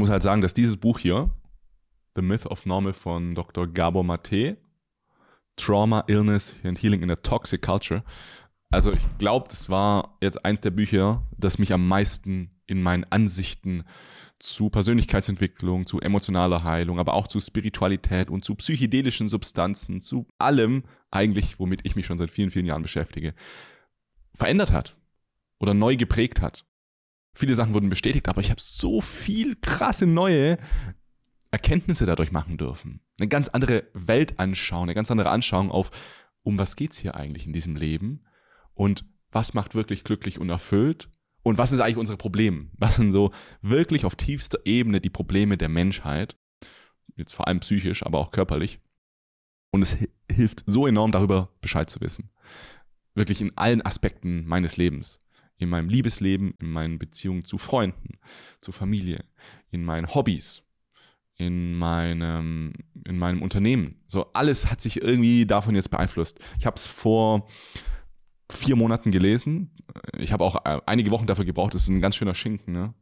muss halt sagen, dass dieses Buch hier, The Myth of Normal von Dr. Gabor Mate, Trauma, Illness and Healing in a Toxic Culture. Also ich glaube, das war jetzt eins der Bücher, das mich am meisten in meinen Ansichten zu Persönlichkeitsentwicklung, zu emotionaler Heilung, aber auch zu Spiritualität und zu psychedelischen Substanzen, zu allem eigentlich, womit ich mich schon seit vielen, vielen Jahren beschäftige, verändert hat oder neu geprägt hat. Viele Sachen wurden bestätigt, aber ich habe so viel krasse neue Erkenntnisse dadurch machen dürfen. Eine ganz andere Weltanschauung, eine ganz andere Anschauung auf, um was geht's hier eigentlich in diesem Leben und was macht wirklich glücklich und erfüllt und was ist eigentlich unsere Probleme? Was sind so wirklich auf tiefster Ebene die Probleme der Menschheit? Jetzt vor allem psychisch, aber auch körperlich. Und es hilft so enorm darüber Bescheid zu wissen. Wirklich in allen Aspekten meines Lebens. In meinem Liebesleben, in meinen Beziehungen zu Freunden, zu Familie, in meinen Hobbys, in meinem, in meinem Unternehmen. So alles hat sich irgendwie davon jetzt beeinflusst. Ich habe es vor vier Monaten gelesen. Ich habe auch äh, einige Wochen dafür gebraucht. Das ist ein ganz schöner Schinken. Ne?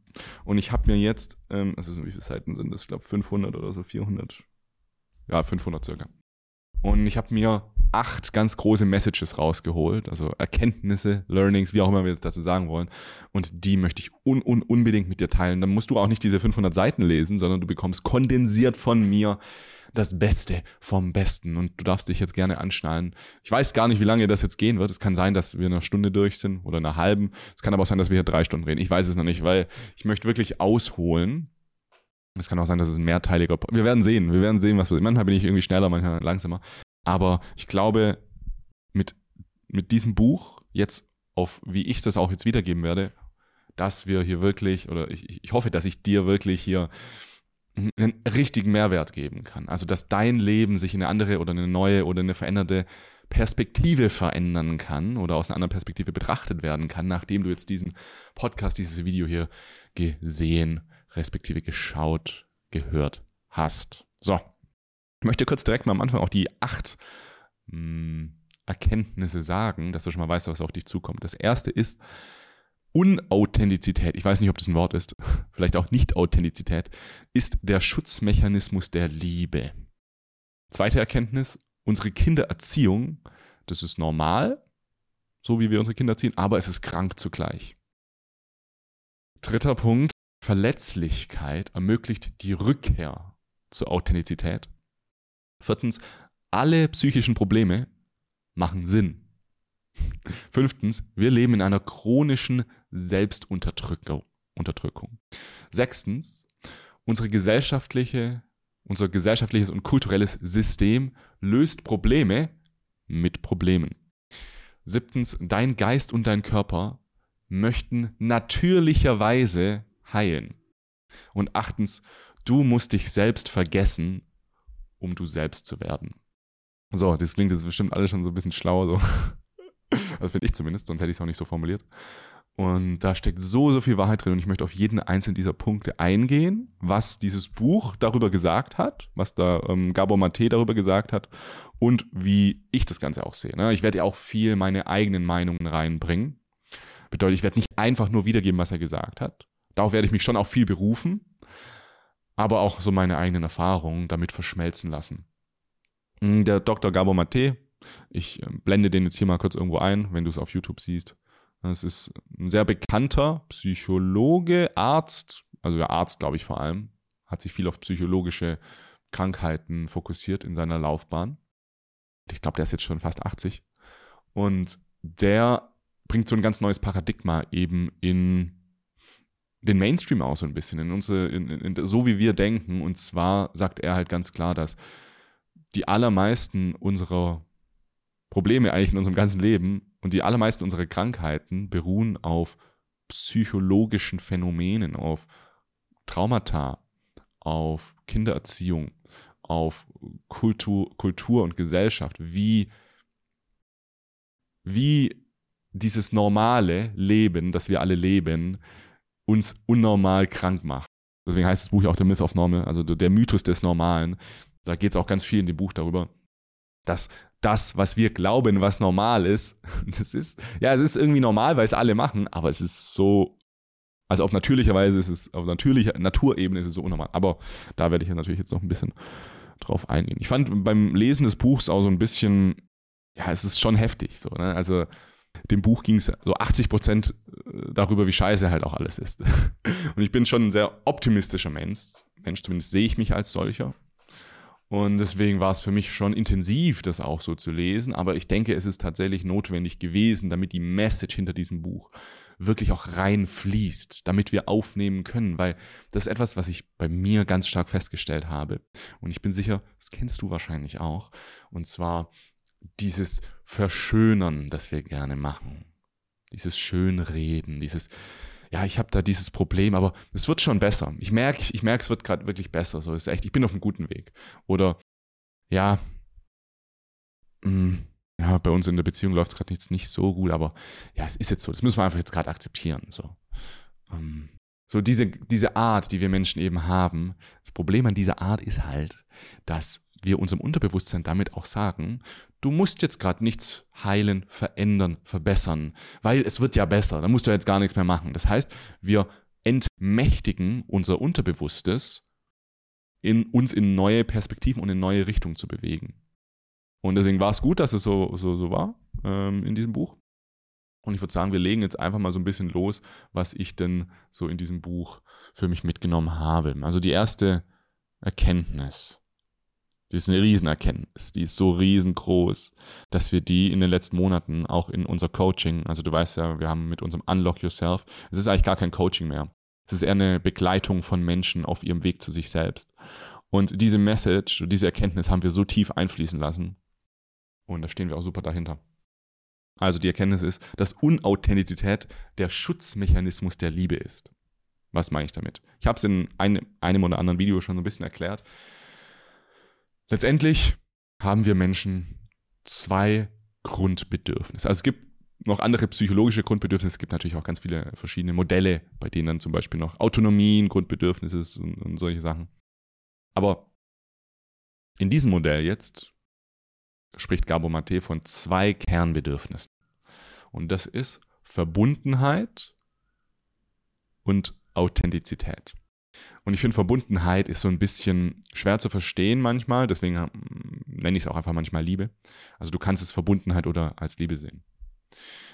Und ich habe mir jetzt, ähm, also wie viele Seiten sind das? Ich glaube 500 oder so, 400. Ja, 500 circa. Und ich habe mir acht ganz große Messages rausgeholt, also Erkenntnisse, Learnings, wie auch immer wir das dazu sagen wollen. Und die möchte ich un, un, unbedingt mit dir teilen. Dann musst du auch nicht diese 500 Seiten lesen, sondern du bekommst kondensiert von mir das Beste vom Besten. Und du darfst dich jetzt gerne anschnallen. Ich weiß gar nicht, wie lange das jetzt gehen wird. Es kann sein, dass wir eine Stunde durch sind oder eine halben. Es kann aber auch sein, dass wir hier drei Stunden reden. Ich weiß es noch nicht, weil ich möchte wirklich ausholen. Es kann auch sein, dass es ein mehrteiliger. Wir werden sehen. Wir werden sehen, was passiert. Manchmal bin ich irgendwie schneller, manchmal langsamer. Aber ich glaube, mit, mit diesem Buch jetzt auf, wie ich das auch jetzt wiedergeben werde, dass wir hier wirklich, oder ich, ich hoffe, dass ich dir wirklich hier einen richtigen Mehrwert geben kann. Also, dass dein Leben sich in eine andere oder eine neue oder eine veränderte Perspektive verändern kann oder aus einer anderen Perspektive betrachtet werden kann, nachdem du jetzt diesen Podcast, dieses Video hier gesehen, respektive geschaut, gehört hast. So, ich möchte kurz direkt mal am Anfang auch die acht mh, hm, Erkenntnisse sagen, dass du schon mal weißt, was auf dich zukommt. Das erste ist Unauthentizität. Ich weiß nicht, ob das ein Wort ist. Vielleicht auch Nicht-Authentizität. Ist der Schutzmechanismus der Liebe. Zweite Erkenntnis. Unsere Kindererziehung, das ist normal, so wie wir unsere Kinder erziehen, aber es ist krank zugleich. Dritter Punkt. Verletzlichkeit ermöglicht die Rückkehr zur Authentizität. Viertens, alle psychischen Probleme machen Sinn. Fünftens, wir leben in einer chronischen Selbstunterdrückung. Sechstens, unsere gesellschaftliche, unser gesellschaftliches und kulturelles System löst Probleme mit Problemen. Siebtens, dein Geist und dein Körper möchten natürlicherweise heilen. Und achtens, du musst dich selbst vergessen, um du selbst zu werden. So, das klingt jetzt bestimmt alles schon so ein bisschen schlauer, so. Also finde ich zumindest, sonst hätte ich es auch nicht so formuliert. Und da steckt so, so viel Wahrheit drin und ich möchte auf jeden einzelnen dieser Punkte eingehen, was dieses Buch darüber gesagt hat, was da ähm, Gabor Mate darüber gesagt hat und wie ich das Ganze auch sehe. Ne? Ich werde ja auch viel meine eigenen Meinungen reinbringen. Bedeutet, ich werde nicht einfach nur wiedergeben, was er gesagt hat. Darauf werde ich mich schon auch viel berufen, aber auch so meine eigenen Erfahrungen damit verschmelzen lassen. Hm, der Dr. Gabor Mate, ich ähm, blende den jetzt hier mal kurz irgendwo ein, wenn du es auf YouTube siehst. Es ist ein sehr bekannter Psychologe, Arzt, also der Arzt, glaube ich vor allem, hat sich viel auf psychologische Krankheiten fokussiert in seiner Laufbahn. Ich glaube, der ist jetzt schon fast 80. Und der bringt so ein ganz neues Paradigma eben in den Mainstream auch so ein bisschen, in unsere, in, in, so wie wir denken. Und zwar sagt er halt ganz klar, dass die allermeisten unserer Probleme eigentlich in unserem ganzen Leben und die allermeisten unserer Krankheiten beruhen auf psychologischen Phänomenen, auf Traumata, auf Kindererziehung, auf Kultur, Kultur und Gesellschaft, wie, wie dieses normale Leben, das wir alle leben, uns unnormal krank macht. Deswegen heißt das Buch ja auch The Myth of Normal, also der Mythos des Normalen. Da geht es auch ganz viel in dem Buch darüber, dass das, was wir glauben, was normal ist, das ist, ja, es ist irgendwie normal, weil es alle machen, aber es ist so Also auf natürlicher Weise ist es, auf natürlicher Naturebene ist es so unnormal. Aber da werde ich ja natürlich jetzt noch ein bisschen drauf eingehen. Ich fand beim Lesen des Buchs auch so ein bisschen, ja, es ist schon heftig so, ne? Also dem Buch ging es so 80 Prozent darüber, wie scheiße halt auch alles ist. Und ich bin schon ein sehr optimistischer Mensch. Mensch, zumindest sehe ich mich als solcher. Und deswegen war es für mich schon intensiv, das auch so zu lesen. Aber ich denke, es ist tatsächlich notwendig gewesen, damit die Message hinter diesem Buch wirklich auch reinfließt, damit wir aufnehmen können. Weil das ist etwas, was ich bei mir ganz stark festgestellt habe. Und ich bin sicher, das kennst du wahrscheinlich auch. Und zwar dieses Verschönern, das wir gerne machen. Dieses Schönreden, dieses ja, ich habe da dieses Problem, aber es wird schon besser. Ich merke, ich merke, es wird gerade wirklich besser. So ist echt, ich bin auf einem guten Weg. Oder ja, mh, mm, ja, bei uns in der Beziehung läuft es gerade jetzt nicht so gut, aber ja, es ist jetzt so. Das müssen wir einfach jetzt gerade akzeptieren. So. Ähm, so diese, diese Art, die wir Menschen eben haben. Das Problem an dieser Art ist halt, dass wir unserem Unterbewusstsein damit auch sagen, du musst jetzt gerade nichts heilen, verändern, verbessern, weil es wird ja besser, da musst du jetzt gar nichts mehr machen. Das heißt, wir entmächtigen unser Unterbewusstes, in, uns in neue Perspektiven und in neue Richtungen zu bewegen. Und deswegen war es gut, dass es so, so, so war ähm, in diesem Buch. Und ich würde sagen, wir legen jetzt einfach mal so ein bisschen los, was ich denn so in diesem Buch für mich mitgenommen habe. Also die erste Erkenntnis, die ist eine Riesenerkenntnis, die ist so riesengroß, dass wir die in den letzten Monaten auch in unser Coaching, also du weißt ja, wir haben mit unserem Unlock Yourself, es ist eigentlich gar kein Coaching mehr. Es ist eher eine Begleitung von Menschen auf ihrem Weg zu sich selbst. Und diese Message, diese Erkenntnis haben wir so tief einfließen lassen. Und da stehen wir auch super dahinter. Also die Erkenntnis ist, dass Unauthentizität der Schutzmechanismus der Liebe ist. Was meine ich damit? Ich habe es in einem, einem oder anderen Video schon so ein bisschen erklärt. Letztendlich haben wir Menschen zwei Grundbedürfnisse. Also es gibt noch andere psychologische Grundbedürfnisse. Es gibt natürlich auch ganz viele verschiedene Modelle, bei denen dann zum Beispiel noch Autonomie ein Grundbedürfnis ist und, und solche Sachen. Aber in diesem Modell jetzt spricht Gabo Mate von zwei Kernbedürfnissen. Und das ist Verbundenheit und Authentizität. Und ich finde, Verbundenheit ist so ein bisschen schwer zu verstehen manchmal, deswegen hm, nenne ich es auch einfach manchmal Liebe. Also du kannst es Verbundenheit oder als Liebe sehen.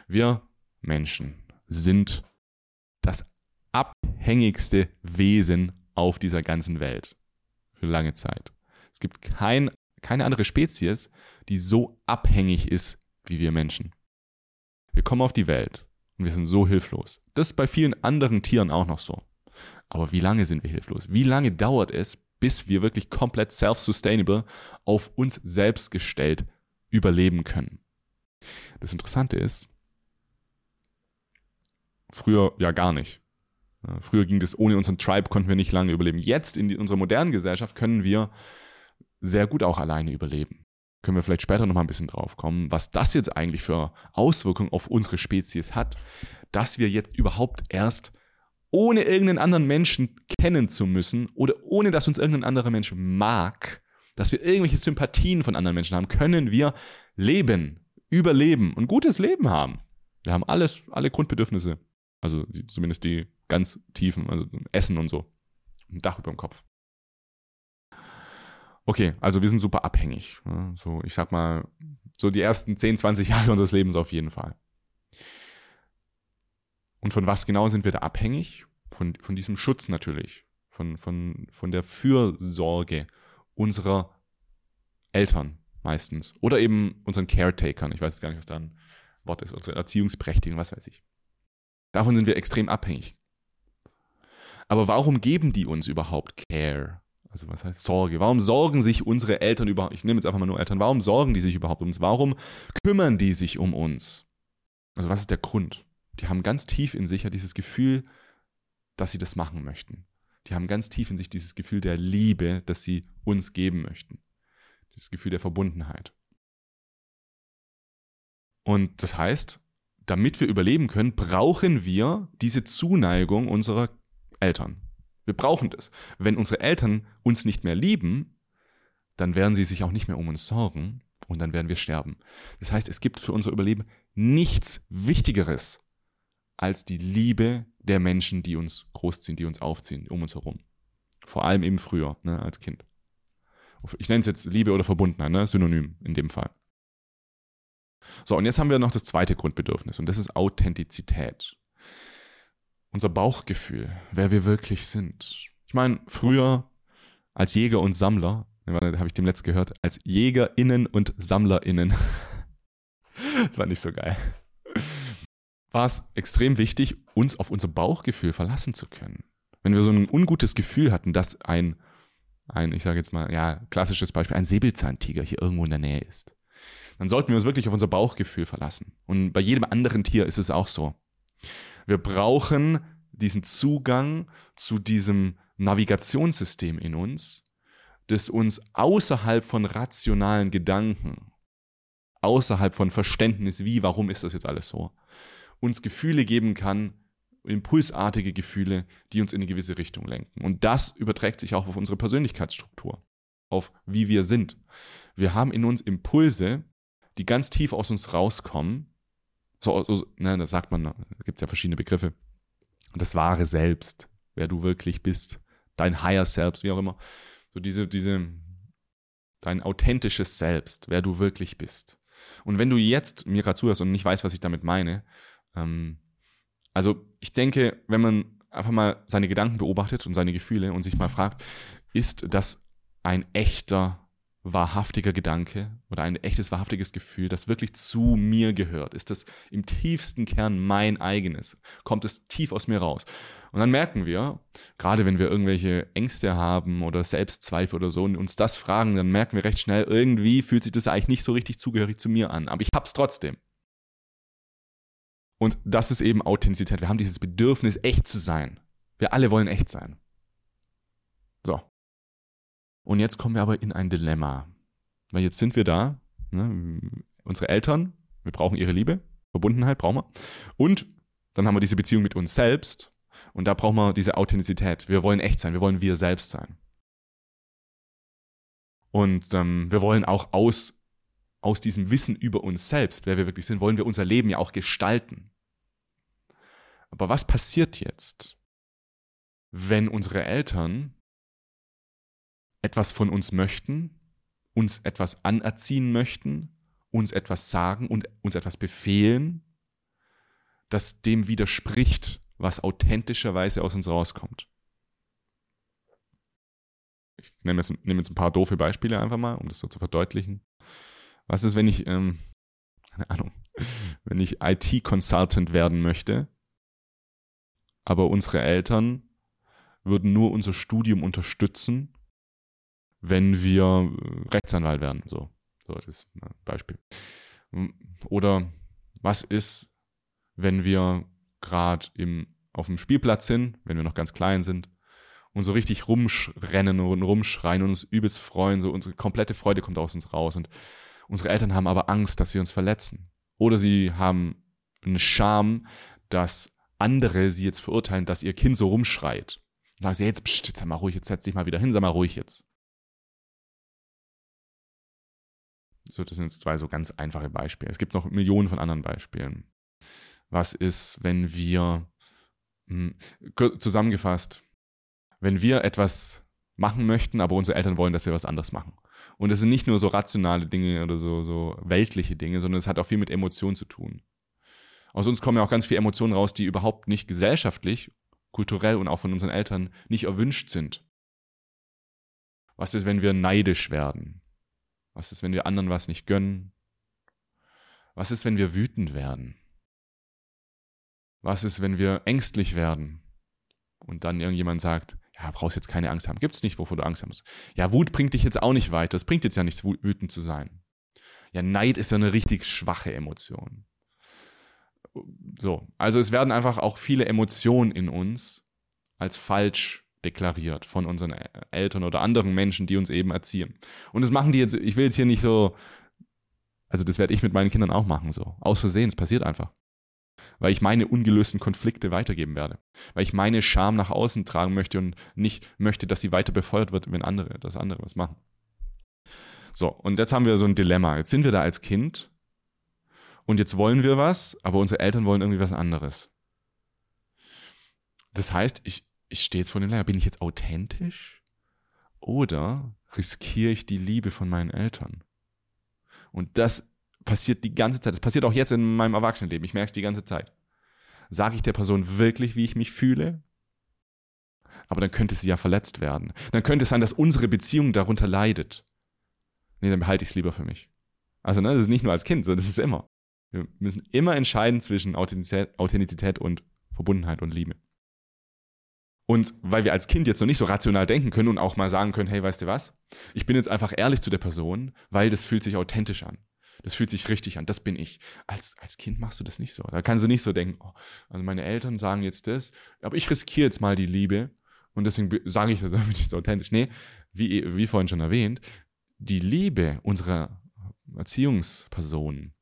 Wir Menschen sind das abhängigste Wesen auf dieser ganzen Welt für lange Zeit. Es gibt kein, keine andere Spezies, die so abhängig ist wie wir Menschen. Wir kommen auf die Welt und wir sind so hilflos. Das ist bei vielen anderen Tieren auch noch so. Aber wie lange sind wir hilflos? Wie lange dauert es, bis wir wirklich komplett self-sustainable auf uns selbst gestellt überleben können? Das Interessante ist, früher ja gar nicht. Früher ging das ohne unseren Tribe, konnten wir nicht lange überleben. Jetzt in unserer modernen Gesellschaft können wir sehr gut auch alleine überleben. Können wir vielleicht später nochmal ein bisschen drauf kommen, was das jetzt eigentlich für Auswirkungen auf unsere Spezies hat, dass wir jetzt überhaupt erst ohne irgendeinen anderen Menschen kennen zu müssen oder ohne dass uns irgendein anderer Mensch mag, dass wir irgendwelche Sympathien von anderen Menschen haben, können wir leben, überleben und gutes Leben haben. Wir haben alles, alle Grundbedürfnisse. Also zumindest die ganz tiefen, also Essen und so. Ein Dach über dem Kopf. Okay, also wir sind super abhängig. So, ich sag mal, so die ersten 10, 20 Jahre unseres Lebens auf jeden Fall. Und von was genau sind wir da abhängig? Von, von diesem Schutz natürlich. Von, von, von der Fürsorge unserer Eltern meistens. Oder eben unseren Caretakern. Ich weiß gar nicht, was da ein Wort ist. Unsere Erziehungsprächtigen, was weiß ich. Davon sind wir extrem abhängig. Aber warum geben die uns überhaupt Care? Also was heißt Sorge? Warum sorgen sich unsere Eltern überhaupt? Ich nehme jetzt einfach mal nur Eltern. Warum sorgen die sich überhaupt um uns? Warum kümmern die sich um uns? Also was ist der Grund? die haben ganz tief in sich ja dieses Gefühl, dass sie das machen möchten. Die haben ganz tief in sich dieses Gefühl der Liebe, das sie uns geben möchten. Dieses Gefühl der Verbundenheit. Und das heißt, damit wir überleben können, brauchen wir diese Zuneigung unserer Eltern. Wir brauchen das. Wenn unsere Eltern uns nicht mehr lieben, dann werden sie sich auch nicht mehr um uns sorgen und dann werden wir sterben. Das heißt, es gibt für unser Überleben nichts Wichtigeres als die Liebe, der Menschen, die uns großziehen, die uns aufziehen, um uns herum. Vor allem eben früher, ne, als Kind. Ich nenne es jetzt Liebe oder Verbundenheit, ne, synonym in dem Fall. So, und jetzt haben wir noch das zweite Grundbedürfnis und das ist Authentizität. Unser Bauchgefühl, wer wir wirklich sind. Ich meine, früher als Jäger und Sammler, habe ich dem letzt gehört, als JägerInnen und SammlerInnen. das war nicht so geil. War es extrem wichtig, uns auf unser Bauchgefühl verlassen zu können. Wenn wir so ein ungutes Gefühl hatten, dass ein, ein ich sage jetzt mal, ja, klassisches Beispiel, ein Säbelzahntiger hier irgendwo in der Nähe ist, dann sollten wir uns wirklich auf unser Bauchgefühl verlassen. Und bei jedem anderen Tier ist es auch so. Wir brauchen diesen Zugang zu diesem Navigationssystem in uns, das uns außerhalb von rationalen Gedanken, außerhalb von Verständnis, wie, warum ist das jetzt alles so, uns Gefühle geben kann, impulsartige Gefühle, die uns in eine gewisse Richtung lenken. Und das überträgt sich auch auf unsere Persönlichkeitsstruktur, auf wie wir sind. Wir haben in uns Impulse, die ganz tief aus uns rauskommen. So, so ne, da sagt man, da gibt es ja verschiedene Begriffe. Das wahre Selbst, wer du wirklich bist, dein Higher Selbst, wie auch immer. So diese, diese, dein authentisches Selbst, wer du wirklich bist. Und wenn du jetzt mir gerade zuhörst und nicht weißt, was ich damit meine, ähm, also ich denke, wenn man einfach mal seine Gedanken beobachtet und seine Gefühle und sich mal fragt, ist das ein echter wahrhaftiger Gedanke oder ein echtes wahrhaftiges Gefühl, das wirklich zu mir gehört? Ist das im tiefsten Kern mein eigenes? Kommt es tief aus mir raus? Und dann merken wir, gerade wenn wir irgendwelche Ängste haben oder Selbstzweifel oder so und uns das fragen, dann merken wir recht schnell, irgendwie fühlt sich das eigentlich nicht so richtig zugehörig zu mir an, aber ich hab's trotzdem. Und das ist eben Authentizität. Wir haben dieses Bedürfnis, echt zu sein. Wir alle wollen echt sein. So. Und jetzt kommen wir aber in ein Dilemma. Weil jetzt sind wir da, ne, unsere Eltern, wir brauchen ihre Liebe, Verbundenheit brauchen wir. Und dann haben wir diese Beziehung mit uns selbst. Und da brauchen wir diese Authentizität. Wir wollen echt sein, wir wollen wir selbst sein. Und ähm, wir wollen auch aus, aus diesem Wissen über uns selbst, wer wir wirklich sind, wollen wir unser Leben ja auch gestalten. Aber was passiert jetzt, wenn unsere Eltern etwas von uns möchten, uns etwas anerziehen möchten, uns etwas sagen und uns etwas befehlen, das dem widerspricht, was authentischerweise aus uns rauskommt. Ich nehme jetzt, nehme jetzt ein paar doofe Beispiele einfach mal, um das so zu verdeutlichen. Was ist, wenn ich, ähm, keine Ahnung, wenn ich IT-Consultant werden möchte, aber unsere Eltern würden nur unser Studium unterstützen wenn wir äh, Rechtsanwalt werden. So, so das ist ein Beispiel. Oder was ist, wenn wir gerade auf dem Spielplatz sind, wenn wir noch ganz klein sind und so richtig rumrennen und rumschreien und uns übelst freuen, so unsere komplette Freude kommt aus uns raus und unsere Eltern haben aber Angst, dass wir uns verletzen. Oder sie haben eine Scham, dass andere sie jetzt verurteilen, dass ihr Kind so rumschreit. Sagen sie, jetzt, pst, jetzt sei mal ruhig, jetzt setz dich mal wieder hin, sei mal ruhig jetzt. So, das sind jetzt zwei so ganz einfache Beispiele. Es gibt noch Millionen von anderen Beispielen. Was ist, wenn wir, hm, zusammengefasst, wenn wir etwas machen möchten, aber unsere Eltern wollen, dass wir was anderes machen. Und es sind nicht nur so rationale Dinge oder so, so weltliche Dinge, sondern es hat auch viel mit Emotionen zu tun. Aus uns kommen ja auch ganz viele Emotionen raus, die überhaupt nicht gesellschaftlich, kulturell und auch von unseren Eltern nicht erwünscht sind. Was ist, wenn wir neidisch werden? Was ist, wenn wir anderen was nicht gönnen? Was ist, wenn wir wütend werden? Was ist, wenn wir ängstlich werden? Und dann irgendjemand sagt, ja, brauchst jetzt keine Angst haben. Gibt es nicht, wovor du Angst haben musst. Ja, Wut bringt dich jetzt auch nicht weiter. Es bringt jetzt ja nichts, wütend zu sein. Ja, Neid ist ja eine richtig schwache Emotion. So, also es werden einfach auch viele Emotionen in uns als falsch deklariert von unseren Eltern oder anderen Menschen, die uns eben erziehen. Und das machen die jetzt, ich will jetzt hier nicht so, also das werde ich mit meinen Kindern auch machen, so. Aus Versehen, es passiert einfach. Weil ich meine ungelösten Konflikte weitergeben werde. Weil ich meine Scham nach außen tragen möchte und nicht möchte, dass sie weiter befeuert wird, wenn andere, dass andere was machen. So, und jetzt haben wir so ein Dilemma. Jetzt sind wir da als Kind und jetzt wollen wir was, aber unsere Eltern wollen irgendwie was anderes. das heißt, ich, ich stehe jetzt vor dem Lager. Bin ich jetzt authentisch? Oder riskiere ich die Liebe von meinen Eltern? Und das passiert die ganze Zeit. Das passiert auch jetzt in meinem Erwachsenenleben. Ich merke es die ganze Zeit. Sage ich der Person wirklich, wie ich mich fühle? Aber dann könnte sie ja verletzt werden. Dann könnte es sein, dass unsere Beziehung darunter leidet. Nee, dann behalte ich es lieber für mich. Also, ne, das ist nicht nur als Kind, sondern das ist immer. Wir müssen immer entscheiden zwischen Authentizität, Authentizität und Verbundenheit und Liebe. Und weil wir als Kind jetzt noch nicht so rational denken können und auch mal sagen können, hey, weißt du was? Ich bin jetzt einfach ehrlich zu der Person, weil das fühlt sich authentisch an. Das fühlt sich richtig an. Das bin ich. Als, als Kind machst du das nicht so. Da kannst du nicht so denken, oh, also meine Eltern sagen jetzt das, aber ich riskiere jetzt mal die Liebe und deswegen sage ich das damit nicht so authentisch. Nee, wie, wie vorhin schon erwähnt, die Liebe unserer Erziehungspersonen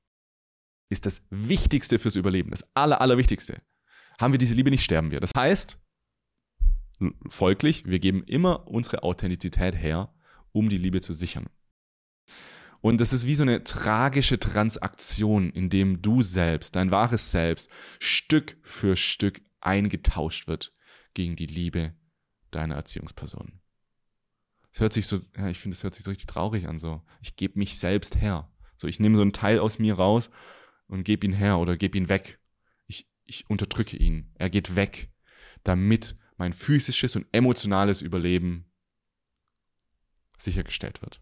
ist das Wichtigste fürs Überleben. Das Aller, Allerwichtigste. Haben wir diese Liebe nicht, sterben wir. Das heißt, folglich, wir geben immer unsere Authentizität her, um die Liebe zu sichern. Und das ist wie so eine tragische Transaktion, in dem du selbst, dein wahres Selbst, Stück für Stück eingetauscht wird gegen die Liebe deiner Erziehungsperson. Es hört sich so, ja, ich finde, es hört sich so richtig traurig an, so. Ich gebe mich selbst her. So, ich nehme so einen Teil aus mir raus und gebe ihn her oder gebe ihn weg. Ich, ich unterdrücke ihn. Er geht weg, damit mein physisches und emotionales Überleben sichergestellt wird.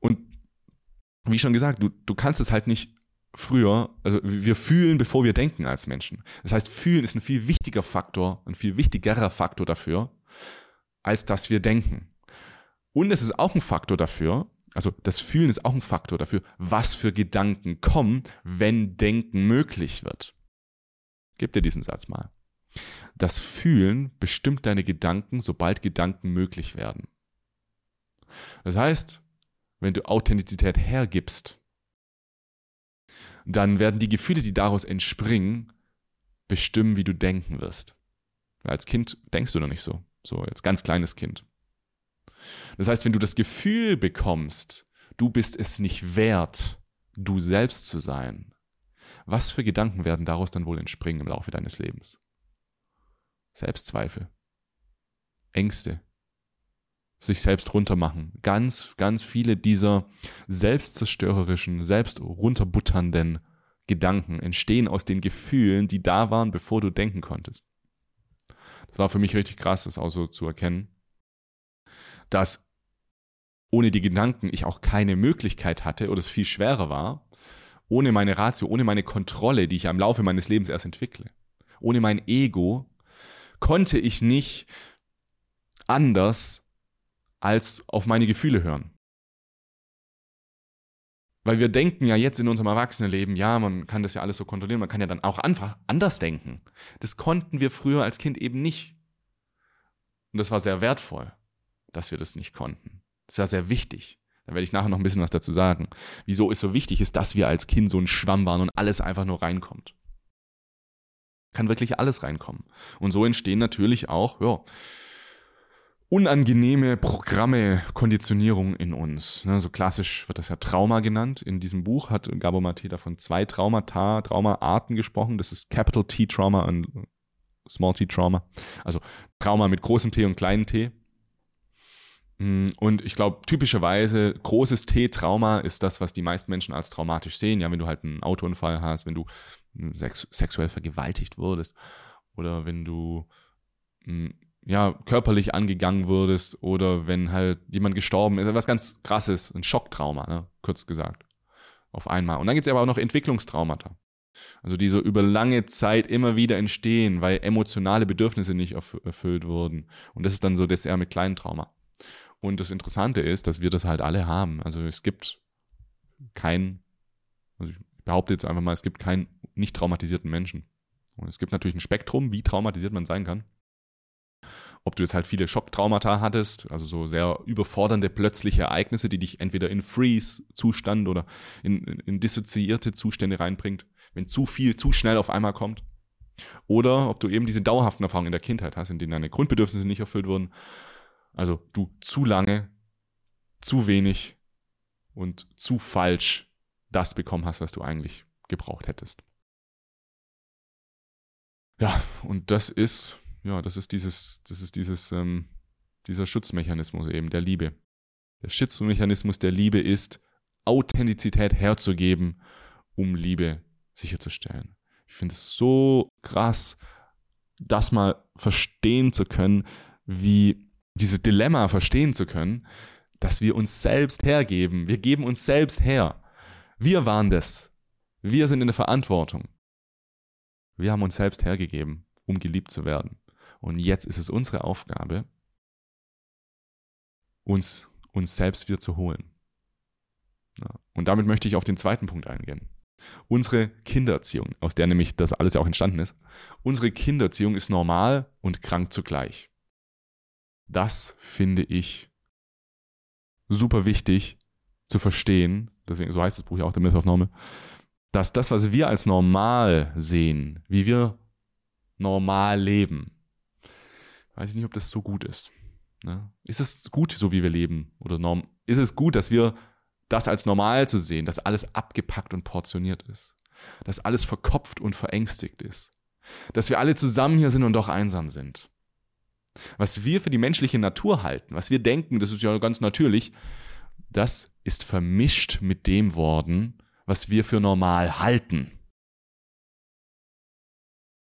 Und wie schon gesagt, du, du kannst es halt nicht früher, also wir fühlen, bevor wir denken als Menschen. Das heißt, fühlen ist ein viel wichtiger Faktor, ein viel wichtigerer Faktor dafür, als dass wir denken. Und es ist auch ein Faktor dafür, also das Fühlen ist auch ein Faktor dafür, was für Gedanken kommen, wenn Denken möglich wird. Gib dir diesen Satz mal. Das Fühlen bestimmt deine Gedanken, sobald Gedanken möglich werden. Das heißt, wenn du Authentizität hergibst, dann werden die Gefühle, die daraus entspringen, bestimmen, wie du denken wirst. Als Kind denkst du noch nicht so. So, als ganz kleines Kind. Das heißt, wenn du das Gefühl bekommst, du bist es nicht wert, du selbst zu sein, was für Gedanken werden daraus dann wohl entspringen im Laufe deines Lebens? Selbstzweifel, Ängste, sich selbst runtermachen. Ganz, ganz viele dieser selbstzerstörerischen, selbst runterbutternden Gedanken entstehen aus den Gefühlen, die da waren, bevor du denken konntest. Das war für mich richtig krass, das auch so zu erkennen, dass ohne die Gedanken ich auch keine Möglichkeit hatte oder es viel schwerer war, ohne meine Ratio, ohne meine Kontrolle, die ich im Laufe meines Lebens erst entwickle, ohne mein Ego, konnte ich nicht anders als auf meine Gefühle hören. Weil wir denken ja jetzt in unserem Erwachsenenleben, ja, man kann das ja alles so kontrollieren, man kann ja dann auch einfach anders denken. Das konnten wir früher als Kind eben nicht. Und das war sehr wertvoll, dass wir das nicht konnten. Das war sehr wichtig. Da werde ich nachher noch ein bisschen was dazu sagen. Wieso es so wichtig ist, dass wir als Kind so ein Schwamm waren und alles einfach nur reinkommt. Kann wirklich alles reinkommen. Und so entstehen natürlich auch, ja, unangenehme Programme, Konditionierung in uns. Ne, so klassisch wird das ja Trauma genannt. In diesem Buch hat Gabo Mate davon zwei Traumata, Traumaarten gesprochen. Das ist Capital T Trauma und Small T Trauma. Also Trauma mit großem T und kleinem T. Mm, und ich glaube, typischerweise großes T-Trauma ist das, was die meisten Menschen als traumatisch sehen. Ja, wenn du halt einen Autounfall hast, wenn du sex sexuell vergewaltigt wurdest oder wenn du mm, ja, körperlich angegangen wurdest oder wenn halt jemand gestorben ist, was ganz krasses, ein Schocktrauma, ne? kurz gesagt. Auf einmal. Und dann gibt es aber auch noch Entwicklungstraumata. Also die so über lange Zeit immer wieder entstehen, weil emotionale Bedürfnisse nicht erfüllt wurden. Und das ist dann so das eher mit kleinen Trauma. Und das Interessante ist, dass wir das halt alle haben. Also es gibt kein, also ich behaupte jetzt einfach mal, es gibt keinen nicht traumatisierten Menschen. Und es gibt natürlich ein Spektrum, wie traumatisiert man sein kann ob du jetzt halt viele Schocktraumata hattest, also so sehr überfordernde plötzliche Ereignisse, die dich entweder in Freeze-Zustand oder in, in dissoziierte Zustände reinbringt, wenn zu viel zu schnell auf einmal kommt. Oder ob du eben diese dauerhaften Erfahrungen in der Kindheit hast, in denen deine Grundbedürfnisse nicht erfüllt wurden. Also du zu lange, zu wenig und zu falsch das bekommen hast, was du eigentlich gebraucht hättest. Ja, und das ist, ja, das ist dieses, das ist dieses, ähm, dieser Schutzmechanismus eben der Liebe. Der Schutzmechanismus der Liebe ist, Authentizität herzugeben, um Liebe sicherzustellen. Ich finde es so krass, das mal verstehen zu können, wie dieses Dilemma verstehen zu können, dass wir uns selbst hergeben. Wir geben uns selbst her. Wir waren das. Wir sind in der Verantwortung. Wir haben uns selbst hergegeben, um geliebt zu werden. Und jetzt ist es unsere Aufgabe, uns, uns selbst wieder zu holen. Ja. Und damit möchte ich auf den zweiten Punkt eingehen. Unsere Kindererziehung, aus der nämlich das alles ja auch entstanden ist. Unsere Kindererziehung ist normal und krank zugleich. Das finde ich super wichtig zu verstehen, deswegen so heißt das Buch ja auch, The Myth of Normal, dass das, was wir als normal sehen, wie wir normal leben, weiß ich nicht, ob das so gut ist. Ne? Ist es gut, so wie wir leben? Oder norm ist es gut, dass wir das als normal zu sehen, dass alles abgepackt und portioniert ist, dass alles verkopft und verängstigt ist, dass wir alle zusammen hier sind und doch einsam sind? Was wir für die menschliche Natur halten, was wir denken, das ist ja ganz natürlich, das ist vermischt mit dem worden, was wir für normal halten.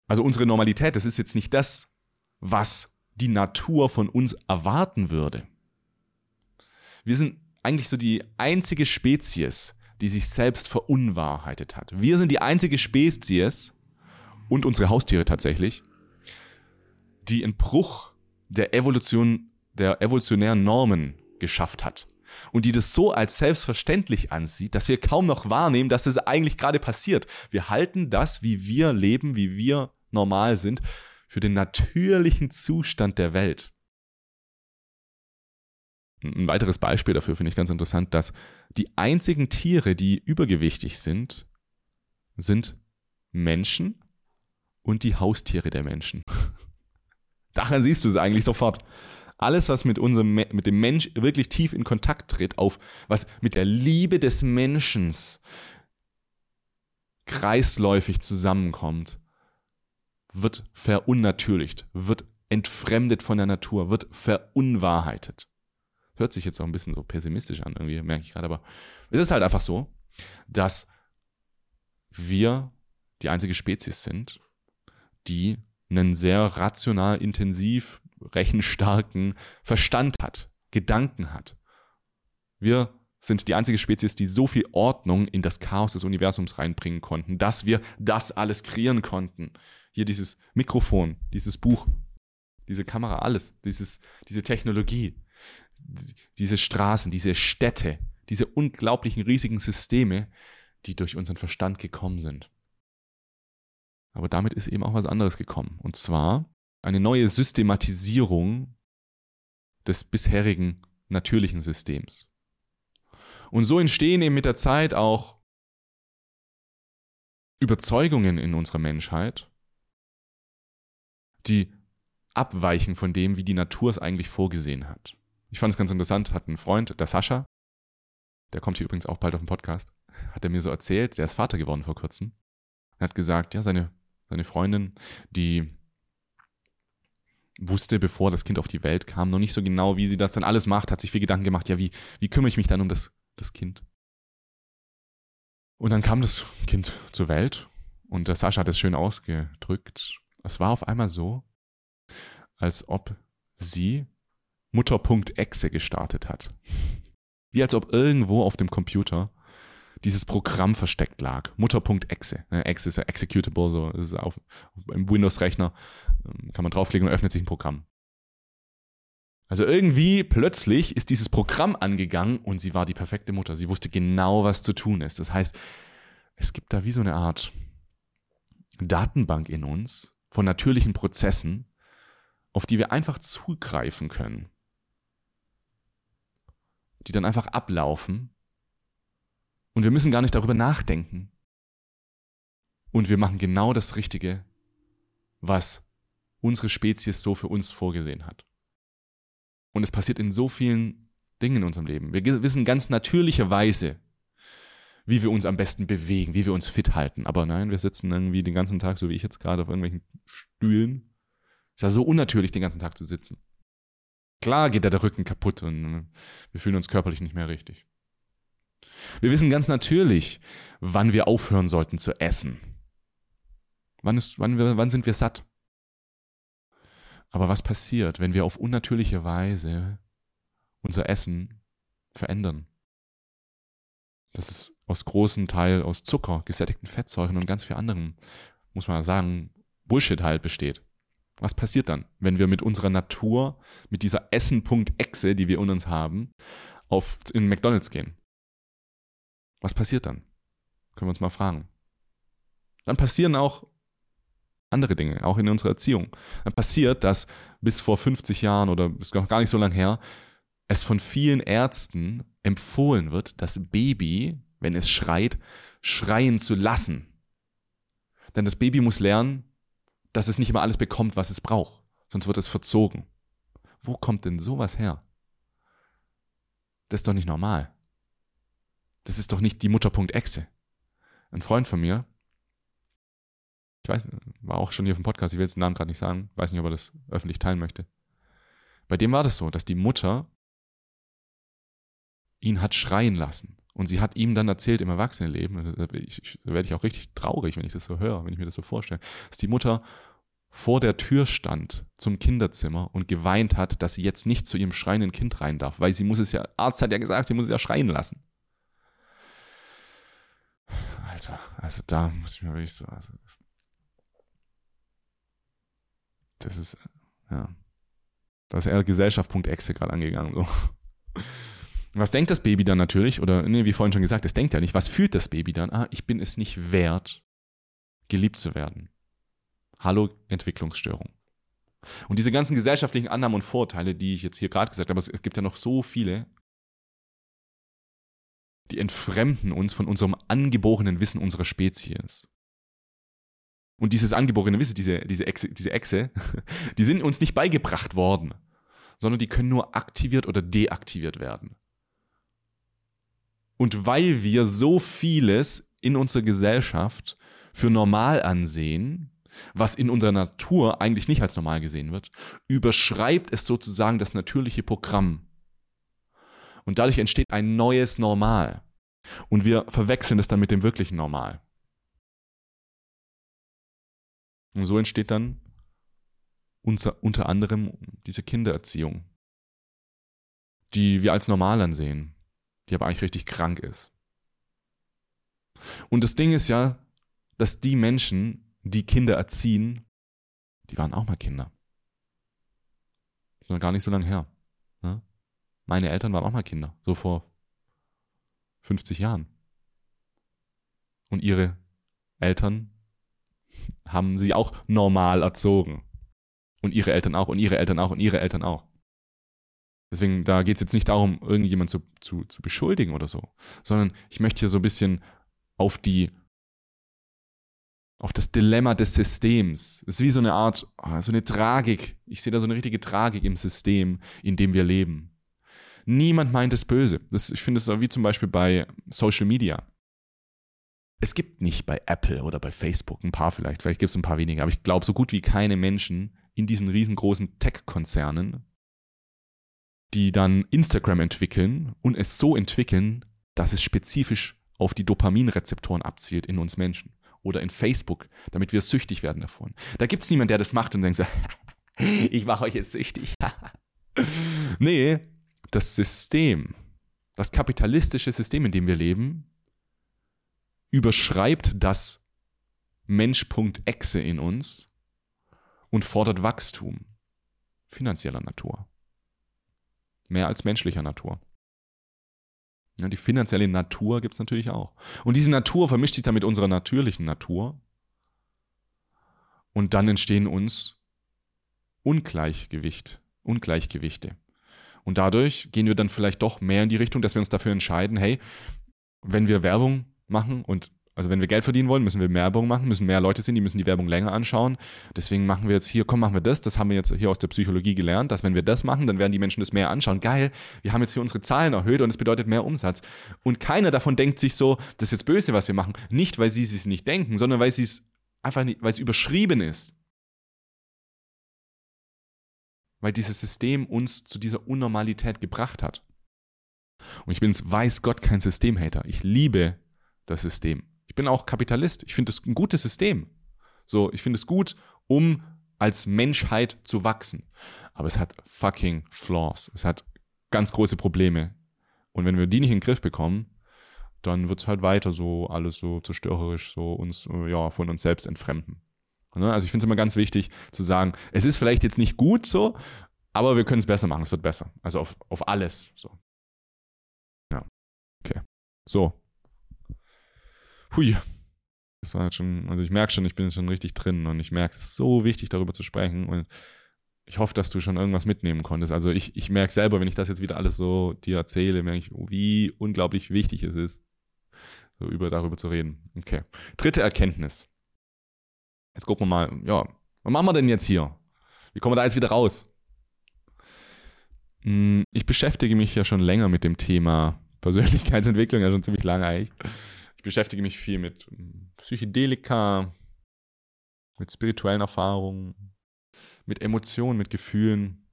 Also unsere Normalität, das ist jetzt nicht das, was die Natur von uns erwarten würde. Wir sind eigentlich so die einzige Spezies, die sich selbst verunwahrheitet hat. Wir sind die einzige Spezies und unsere Haustiere tatsächlich, die einen Bruch der Evolution, der evolutionären Normen geschafft hat. Und die das so als selbstverständlich ansieht, dass wir kaum noch wahrnehmen, dass das eigentlich gerade passiert. Wir halten das, wie wir leben, wie wir normal sind, für den natürlichen Zustand der Welt. Ein weiteres Beispiel dafür finde ich ganz interessant, dass die einzigen Tiere, die übergewichtig sind, sind Menschen und die Haustiere der Menschen. Daran siehst du es eigentlich sofort. Alles, was mit, unserem, mit dem Mensch wirklich tief in Kontakt tritt, auf was mit der Liebe des Menschen kreisläufig zusammenkommt, wird verunnatürlicht, wird entfremdet von der Natur, wird verunwahrheitet. Hört sich jetzt auch ein bisschen so pessimistisch an, irgendwie merke ich gerade, aber es ist halt einfach so, dass wir die einzige Spezies sind, die einen sehr rational, intensiv, rechenstarken Verstand hat, Gedanken hat. Wir sind die einzige Spezies, die so viel Ordnung in das Chaos des Universums reinbringen konnten, dass wir das alles kreieren konnten. Hier dieses Mikrofon, dieses Buch, diese Kamera, alles, dieses, diese Technologie, diese Straßen, diese Städte, diese unglaublichen riesigen Systeme, die durch unseren Verstand gekommen sind. Aber damit ist eben auch was anderes gekommen. Und zwar eine neue Systematisierung des bisherigen natürlichen Systems. Und so entstehen eben mit der Zeit auch Überzeugungen in unserer Menschheit, die abweichen von dem, wie die Natur es eigentlich vorgesehen hat. Ich fand es ganz interessant, hat ein Freund, der Sascha, der kommt hier übrigens auch bald auf den Podcast, hat er mir so erzählt, der ist Vater geworden vor kurzem. Er hat gesagt, ja, seine seine Freundin, die wusste, bevor das Kind auf die Welt kam, noch nicht so genau, wie sie das dann alles macht, hat sich viel Gedanken gemacht, ja, wie, wie kümmere ich mich dann um das, das Kind? Und dann kam das Kind zur Welt und der Sascha hat es schön ausgedrückt. Es war auf einmal so, als ob sie Mutter.exe gestartet hat. Wie als ob irgendwo auf dem Computer dieses Programm versteckt lag. Mutter.exe. Exe ist ja executable, so ist auf, im Windows-Rechner ähm, kann man draufklicken und öffnet sich ein Programm. Also irgendwie plötzlich ist dieses Programm angegangen und sie war die perfekte Mutter. Sie wusste genau, was zu tun ist. Das heißt, es gibt da wie so eine Art Datenbank in uns von natürlichen Prozessen, auf die wir einfach zugreifen können. Die dann einfach ablaufen und wir müssen gar nicht darüber nachdenken. Und wir machen genau das Richtige, was unsere Spezies so für uns vorgesehen hat. Und es passiert in so vielen Dingen in unserem Leben. Wir wissen ganz natürlicherweise, wie wir uns am besten bewegen, wie wir uns fit halten. Aber nein, wir sitzen irgendwie den ganzen Tag, so wie ich jetzt gerade, auf irgendwelchen Stühlen. Ist ja so unnatürlich, den ganzen Tag zu sitzen. Klar geht da der Rücken kaputt und wir fühlen uns körperlich nicht mehr richtig. Wir wissen ganz natürlich, wann wir aufhören sollten zu essen. Wann, ist, wann, wann sind wir satt? Aber was passiert, wenn wir auf unnatürliche Weise unser Essen verändern? Das ist aus großem Teil aus Zucker, gesättigten Fettsäuren und ganz viel anderem, muss man sagen, Bullshit halt besteht. Was passiert dann, wenn wir mit unserer Natur, mit dieser Essen.exe, die wir in uns haben, auf, in McDonalds gehen? Was passiert dann? Können wir uns mal fragen. Dann passieren auch andere Dinge, auch in unserer Erziehung. Dann passiert, dass bis vor 50 Jahren oder ist noch gar nicht so lange her, es von vielen Ärzten empfohlen wird, das Baby, wenn es schreit, schreien zu lassen. Denn das Baby muss lernen, dass es nicht immer alles bekommt, was es braucht, sonst wird es verzogen. Wo kommt denn sowas her? Das ist doch nicht normal. Das ist doch nicht die Mutter.exe. Ein Freund von mir, ich weiß, war auch schon hier auf dem Podcast, ich will jetzt den Namen gerade nicht sagen, weiß nicht, ob er das öffentlich teilen möchte. Bei dem war das so, dass die Mutter ihn hat schreien lassen. Und sie hat ihm dann erzählt im Erwachsenenleben, da werde ich auch richtig traurig, wenn ich das so höre, wenn ich mir das so vorstelle, dass die Mutter vor der Tür stand zum Kinderzimmer und geweint hat, dass sie jetzt nicht zu ihrem schreienden Kind rein darf, weil sie muss es ja, Arzt hat ja gesagt, sie muss es ja schreien lassen. Alter, also da muss ich mir wirklich so, also das ist, ja, das ist eher Gesellschaft.exe gerade angegangen, so. Was denkt das Baby dann natürlich? Oder, nee, wie vorhin schon gesagt, es denkt ja nicht. Was fühlt das Baby dann? Ah, ich bin es nicht wert, geliebt zu werden. Hallo, Entwicklungsstörung. Und diese ganzen gesellschaftlichen Annahmen und Vorurteile, die ich jetzt hier gerade gesagt habe, es gibt ja noch so viele, die entfremden uns von unserem angeborenen Wissen unserer Spezies. Und dieses angeborene Wissen, diese, diese, Echse, diese Echse, die sind uns nicht beigebracht worden, sondern die können nur aktiviert oder deaktiviert werden. Und weil wir so vieles in unserer Gesellschaft für normal ansehen, was in unserer Natur eigentlich nicht als normal gesehen wird, überschreibt es sozusagen das natürliche Programm. Und dadurch entsteht ein neues Normal. Und wir verwechseln es dann mit dem wirklichen Normal. Und so entsteht dann unser, unter anderem diese Kindererziehung, die wir als normal ansehen die aber eigentlich richtig krank ist. Und das Ding ist ja, dass die Menschen, die Kinder erziehen, die waren auch mal Kinder. Ist gar nicht so lange her. Ne? Meine Eltern waren auch mal Kinder, so vor 50 Jahren. Und ihre Eltern haben sie auch normal erzogen. Und ihre Eltern auch, und ihre Eltern auch, und ihre Eltern auch. Deswegen, da geht es jetzt nicht darum, irgendjemand zu, zu, zu beschuldigen oder so, sondern ich möchte hier so ein bisschen auf die, auf das Dilemma des Systems. Es ist wie so eine Art, ah, so eine Tragik. Ich sehe da so eine richtige Tragik im System, in dem wir leben. Niemand meint es böse. Das, ich finde es wie zum Beispiel bei Social Media. Es gibt nicht bei Apple oder bei Facebook ein paar vielleicht, vielleicht gibt es ein paar weniger, aber ich glaube, so gut wie keine Menschen in diesen riesengroßen Tech-Konzernen die dann Instagram entwickeln und es so entwickeln, dass es spezifisch auf die Dopaminrezeptoren abzielt in uns Menschen. Oder in Facebook, damit wir süchtig werden davon. Da gibt es niemanden, der das macht und denkt so, ich mache euch jetzt süchtig. nee, das System, das kapitalistische System, in dem wir leben, überschreibt das Mensch.exe in uns und fordert Wachstum finanzieller Natur mehr als menschlicher Natur. Ja, die finanzielle Natur gibt es natürlich auch. Und diese Natur vermischt sich dann mit unserer natürlichen Natur. Und dann entstehen uns Ungleichgewicht, Ungleichgewichte. Und dadurch gehen wir dann vielleicht doch mehr in die Richtung, dass wir uns dafür entscheiden, hey, wenn wir Werbung machen und also wenn wir Geld verdienen wollen, müssen wir Werbung machen, müssen mehr Leute sehen, die müssen die Werbung länger anschauen. Deswegen machen wir jetzt hier, komm, machen wir das. Das haben wir jetzt hier aus der Psychologie gelernt, dass wenn wir das machen, dann werden die Menschen das mehr anschauen. Geil, wir haben jetzt hier unsere Zahlen erhöht und es bedeutet mehr Umsatz. Und keiner davon denkt sich so, das ist jetzt böse, was wir machen. Nicht, weil sie es nicht denken, sondern weil sie es einfach nicht, weil es überschrieben ist. Weil dieses System uns zu dieser Unnormalität gebracht hat. Und ich bin, weiß Gott, kein Systemhater. Ich liebe das System. Ich bin auch Kapitalist. Ich finde es ein gutes System. So, ich finde es gut, um als Menschheit zu wachsen. Aber es hat fucking Flaws. Es hat ganz große Probleme. Und wenn wir die nicht in den Griff bekommen, dann wird es halt weiter so alles so zerstörerisch, so uns, ja, von uns selbst entfremden. Ne? Also ich finde es immer ganz wichtig zu sagen, es ist vielleicht jetzt nicht gut so, aber wir können es besser machen, es wird besser. Also auf, auf alles. So. Ja. Okay. So, hui, das war jetzt schon, also ich merke schon, ich bin jetzt schon richtig drin und ich merke, es ist so wichtig, darüber zu sprechen und ich hoffe, dass du schon irgendwas mitnehmen konntest. Also ich, ich merke selber, wenn ich das jetzt wieder alles so dir erzähle, merke ich, wie unglaublich wichtig es ist, so über darüber zu reden. Okay. Dritte Erkenntnis. Jetzt gucken wir mal, ja, was machen wir denn jetzt hier? Wie kommen wir da jetzt wieder raus? Hm, ich beschäftige mich ja schon länger mit dem Thema Persönlichkeitsentwicklung, ja schon ziemlich lange eigentlich. Ich beschäftige mich viel mit hm, Psychedelika, mit spirituellen Erfahrungen, mit Emotionen, mit Gefühlen,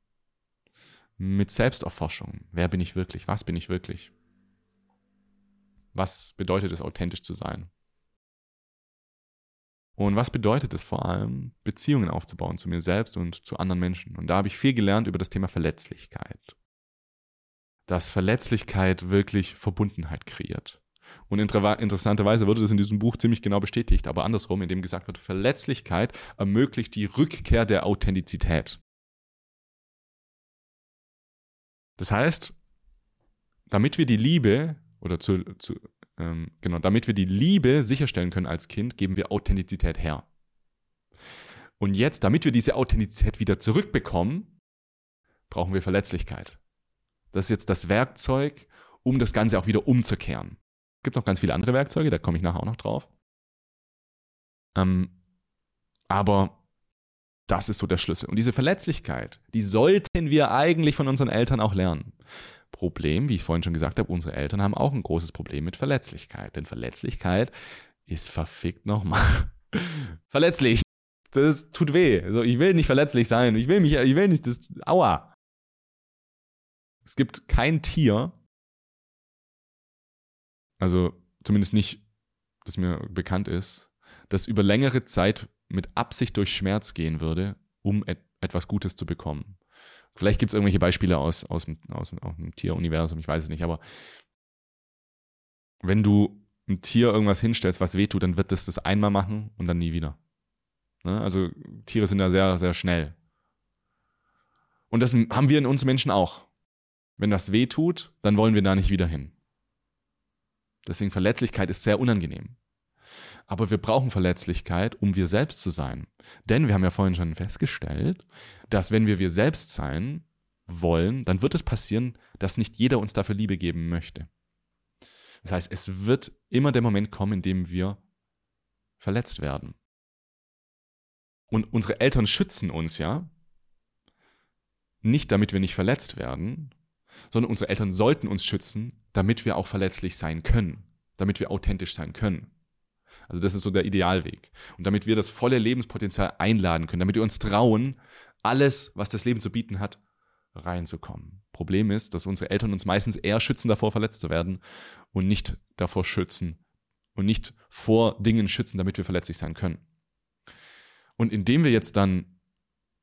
mit Selbsterforschung. Wer bin ich wirklich? Was bin ich wirklich? Was bedeutet es, authentisch zu sein? Und was bedeutet es vor allem, Beziehungen aufzubauen zu mir selbst und zu anderen Menschen? Und da habe ich viel gelernt über das Thema Verletzlichkeit. Dass Verletzlichkeit wirklich Verbundenheit kreiert. Und interessanterweise wurde das in diesem Buch ziemlich genau bestätigt, aber andersrum, indem gesagt wird, Verletzlichkeit ermöglicht die Rückkehr der Authentizität. Das heißt, damit wir die Liebe oder zu, zu ähm, genau, damit wir die Liebe sicherstellen können als Kind, geben wir Authentizität her. Und jetzt, damit wir diese Authentizität wieder zurückbekommen, brauchen wir Verletzlichkeit. Das ist jetzt das Werkzeug, um das Ganze auch wieder umzukehren gibt noch ganz viele andere Werkzeuge, da komme ich nachher auch noch drauf. Ähm, aber das ist so der Schlüssel. Und diese Verletzlichkeit, die sollten wir eigentlich von unseren Eltern auch lernen. Problem, wie ich vorhin schon gesagt habe, unsere Eltern haben auch ein großes Problem mit Verletzlichkeit. Denn Verletzlichkeit ist verfickt nochmal verletzlich. Das tut weh. Also ich will nicht verletzlich sein. Ich will mich, ich will nicht, das, aua. Es gibt kein Tier, also zumindest nicht, das mir bekannt ist, das über längere Zeit mit Absicht durch Schmerz gehen würde, um et etwas Gutes zu bekommen. Vielleicht gibt es irgendwelche Beispiele aus, aus, aus, aus dem Tieruniversum, ich weiß es nicht, aber wenn du ein Tier irgendwas hinstellst, was wehtut, dann wird es das einmal machen und dann nie wieder. Ne? Also Tiere sind da sehr, sehr schnell. Und das haben wir in uns Menschen auch. Wenn das wehtut, dann wollen wir da nicht wieder hin. Deswegen Verletzlichkeit ist sehr unangenehm. Aber wir brauchen Verletzlichkeit, um wir selbst zu sein. Denn wir haben ja vorhin schon festgestellt, dass wenn wir wir selbst sein wollen, dann wird es passieren, dass nicht jeder uns dafür Liebe geben möchte. Das heißt, es wird immer der Moment kommen, in dem wir verletzt werden. Und unsere Eltern schützen uns ja nicht, damit wir nicht verletzt werden, sondern unsere Eltern sollten uns schützen, damit wir auch verletzlich sein können, damit wir authentisch sein können. Also das ist so der Idealweg. Und damit wir das volle Lebenspotenzial einladen können, damit wir uns trauen, alles, was das Leben zu bieten hat, reinzukommen. Problem ist, dass unsere Eltern uns meistens eher schützen davor, verletzt zu werden und nicht davor schützen und nicht vor Dingen schützen, damit wir verletzlich sein können. Und indem wir jetzt dann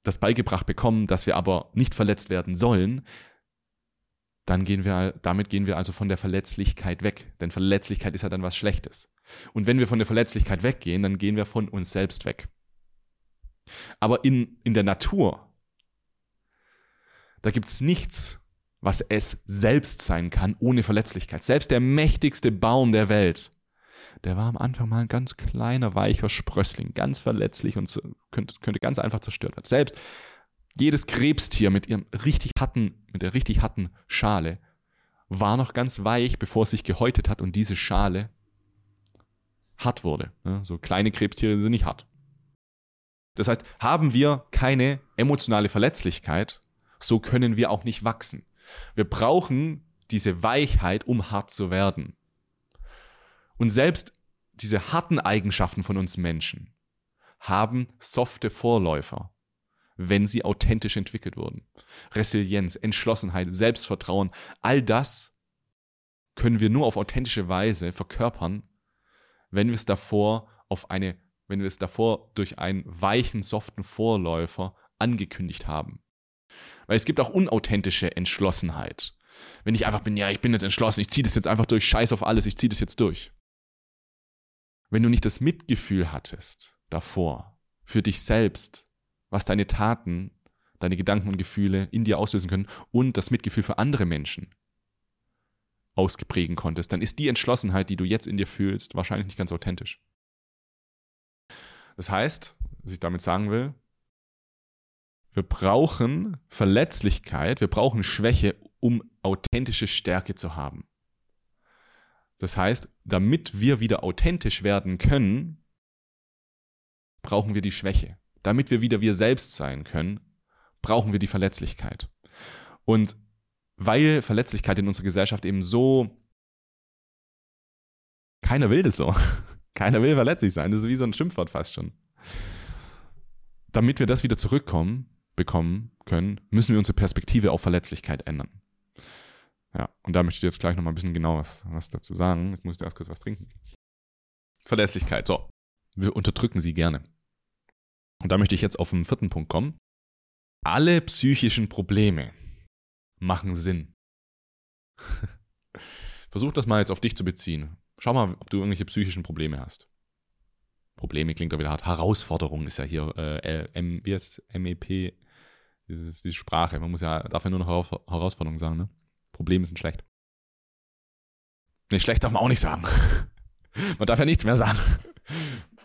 das beigebracht bekommen, dass wir aber nicht verletzt werden sollen, dann gehen wir, damit gehen wir also von der Verletzlichkeit weg. Denn Verletzlichkeit ist ja dann was Schlechtes. Und wenn wir von der Verletzlichkeit weggehen, dann gehen wir von uns selbst weg. Aber in, in der Natur, da gibt es nichts, was es selbst sein kann, ohne Verletzlichkeit. Selbst der mächtigste Baum der Welt, der war am Anfang mal ein ganz kleiner, weicher Sprössling, ganz verletzlich und könnte, könnte ganz einfach zerstört werden. Selbst jedes Krebstier mit ihrem richtig harten, mit der richtig harten Schale war noch ganz weich, bevor es sich gehäutet hat und diese Schale hart wurde. So kleine Krebstiere sind nicht hart. Das heißt, haben wir keine emotionale Verletzlichkeit, so können wir auch nicht wachsen. Wir brauchen diese Weichheit, um hart zu werden. Und selbst diese harten Eigenschaften von uns Menschen haben softe Vorläufer, wenn sie authentisch entwickelt wurden. Resilienz, Entschlossenheit, Selbstvertrauen, all das können wir nur auf authentische Weise verkörpern, wenn wir es davor auf eine, wenn wir es davor durch einen weichen, soften Vorläufer angekündigt haben. Weil es gibt auch unauthentische Entschlossenheit. Wenn ich einfach bin, ja, ich bin jetzt entschlossen, ich ziehe das jetzt einfach durch, scheiß auf alles, ich ziehe das jetzt durch. Wenn du nicht das Mitgefühl hattest davor, für dich selbst, was deine Taten, deine Gedanken und Gefühle in dir auslösen können und das Mitgefühl für andere Menschen ausgeprägen konntest, dann ist die Entschlossenheit, die du jetzt in dir fühlst, wahrscheinlich nicht ganz authentisch. Das heißt, was ich damit sagen will, wir brauchen Verletzlichkeit, wir brauchen Schwäche, um authentische Stärke zu haben. Das heißt, damit wir wieder authentisch werden können, brauchen wir die Schwäche. Damit wir wieder wir selbst sein können, brauchen wir die Verletzlichkeit. Und weil Verletzlichkeit in unserer Gesellschaft eben so. Keiner will das so. Keiner will verletzlich sein. Das ist wie so ein Schimpfwort fast schon. Damit wir das wieder zurückkommen, bekommen können, müssen wir unsere Perspektive auf Verletzlichkeit ändern. Ja, und da möchte ich jetzt gleich nochmal ein bisschen genau was, was dazu sagen. Jetzt muss ich erst kurz was trinken. Verlässlichkeit, so. Wir unterdrücken sie gerne. Und da möchte ich jetzt auf den vierten Punkt kommen. Alle psychischen Probleme machen Sinn. Versuch das mal jetzt auf dich zu beziehen. Schau mal, ob du irgendwelche psychischen Probleme hast. Probleme klingt doch wieder hart. Herausforderung ist ja hier, äh, M, wie heißt es? MEP, diese, diese Sprache. Man muss ja, darf ja nur noch Herausforderung sagen, ne? Probleme sind schlecht. Nee, schlecht darf man auch nicht sagen. man darf ja nichts mehr sagen.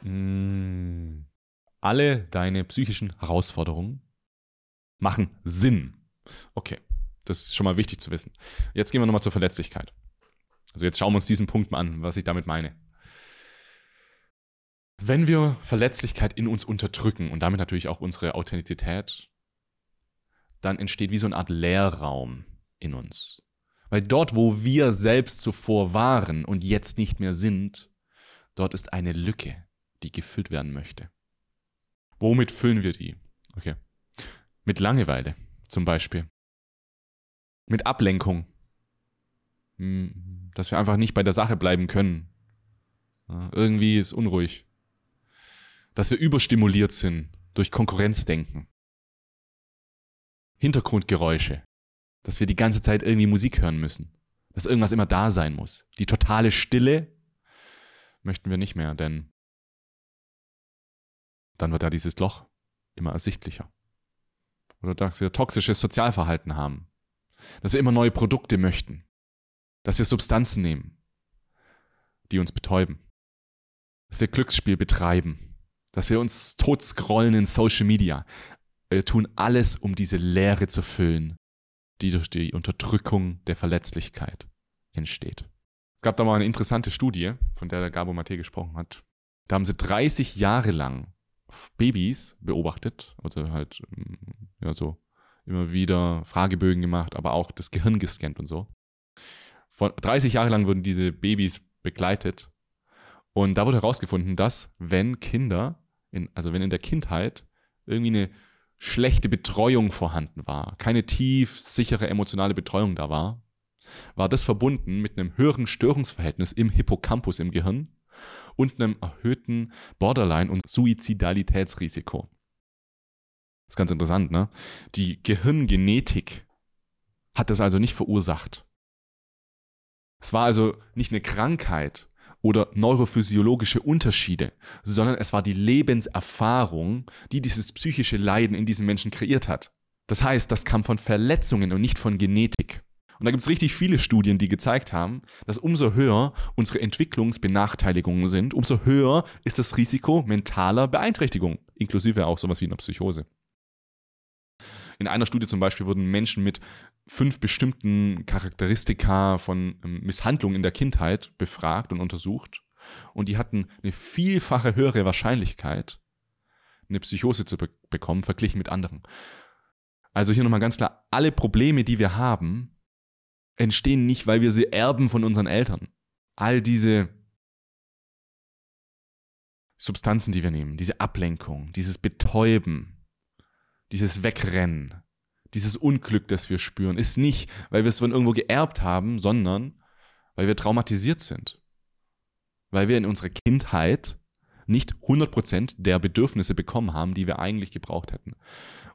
Mm. Alle deine psychischen Herausforderungen machen Sinn. Okay, das ist schon mal wichtig zu wissen. Jetzt gehen wir nochmal zur Verletzlichkeit. Also jetzt schauen wir uns diesen Punkt mal an, was ich damit meine. Wenn wir Verletzlichkeit in uns unterdrücken und damit natürlich auch unsere Authentizität, dann entsteht wie so eine Art Leerraum in uns. Weil dort, wo wir selbst zuvor waren und jetzt nicht mehr sind, dort ist eine Lücke, die gefüllt werden möchte. Womit füllen wir die? Okay. Mit Langeweile zum Beispiel. Mit Ablenkung. Hm, dass wir einfach nicht bei der Sache bleiben können. irgendwie ist unruhig. Dass wir überstimuliert sind durch Konkurrenzdenken. Hintergrundgeräusche dass wir die ganze Zeit irgendwie Musik hören müssen. Dass irgendwas immer da sein muss. Die totale Stille möchten wir nicht mehr, denn dann wird da dieses Loch immer ersichtlicher. Oder dass wir toxisches Sozialverhalten haben. Dass wir immer neue Produkte möchten. Dass wir Substanzen nehmen, die uns betäuben. Dass wir Glücksspiel betreiben. Dass wir uns tot scrollen in Social Media. Wir tun alles, um diese Leere zu füllen, die durch die Unterdrückung der Verletzlichkeit entsteht. Es gab da mal eine interessante Studie, von der der Gabo Mate gesprochen hat. Da haben sie 30 Jahre lang Babys beobachtet, oder halt, ähm, ja, so immer wieder Fragebögen gemacht, aber auch das Gehirn gescannt und so. Von 30 Jahre lang wurden diese Babys begleitet. Und da wurde herausgefunden, dass wenn Kinder, in, also wenn in der Kindheit irgendwie eine schlechte Betreuung vorhanden war, keine tief sichere emotionale Betreuung da war, war das verbunden mit einem höheren Störungsverhältnis im Hippocampus im Gehirn und einem erhöhten Borderline- und Suizidalitätsrisiko. Das ist ganz interessant, ne? Die Gehirngenetik hat das also nicht verursacht. Es war also nicht eine Krankheit, oder neurophysiologische Unterschiede, sondern es war die Lebenserfahrung, die dieses psychische Leiden in diesen Menschen kreiert hat. Das heißt, das kam von Verletzungen und nicht von Genetik. Und da gibt es richtig viele Studien, die gezeigt haben, dass umso höher unsere Entwicklungsbenachteiligungen sind, umso höher ist das Risiko mentaler Beeinträchtigung, inklusive auch sowas wie einer Psychose. In einer Studie zum Beispiel wurden Menschen mit fünf bestimmten Charakteristika von ähm, Misshandlungen in der Kindheit befragt und untersucht. Und die hatten eine vielfache höhere Wahrscheinlichkeit, eine Psychose zu be bekommen, verglichen mit anderen. Also hier nochmal ganz klar, alle Probleme, die wir haben, entstehen nicht, weil wir sie erben von unseren Eltern. All diese Substanzen, die wir nehmen, diese Ablenkung, dieses Betäuben, dieses Wegrennen, dieses Unglück, das wir spüren, ist nicht, weil wir es von irgendwo geerbt haben, sondern weil wir traumatisiert sind. Weil wir in unserer Kindheit nicht 100% der Bedürfnisse bekommen haben, die wir eigentlich gebraucht hätten.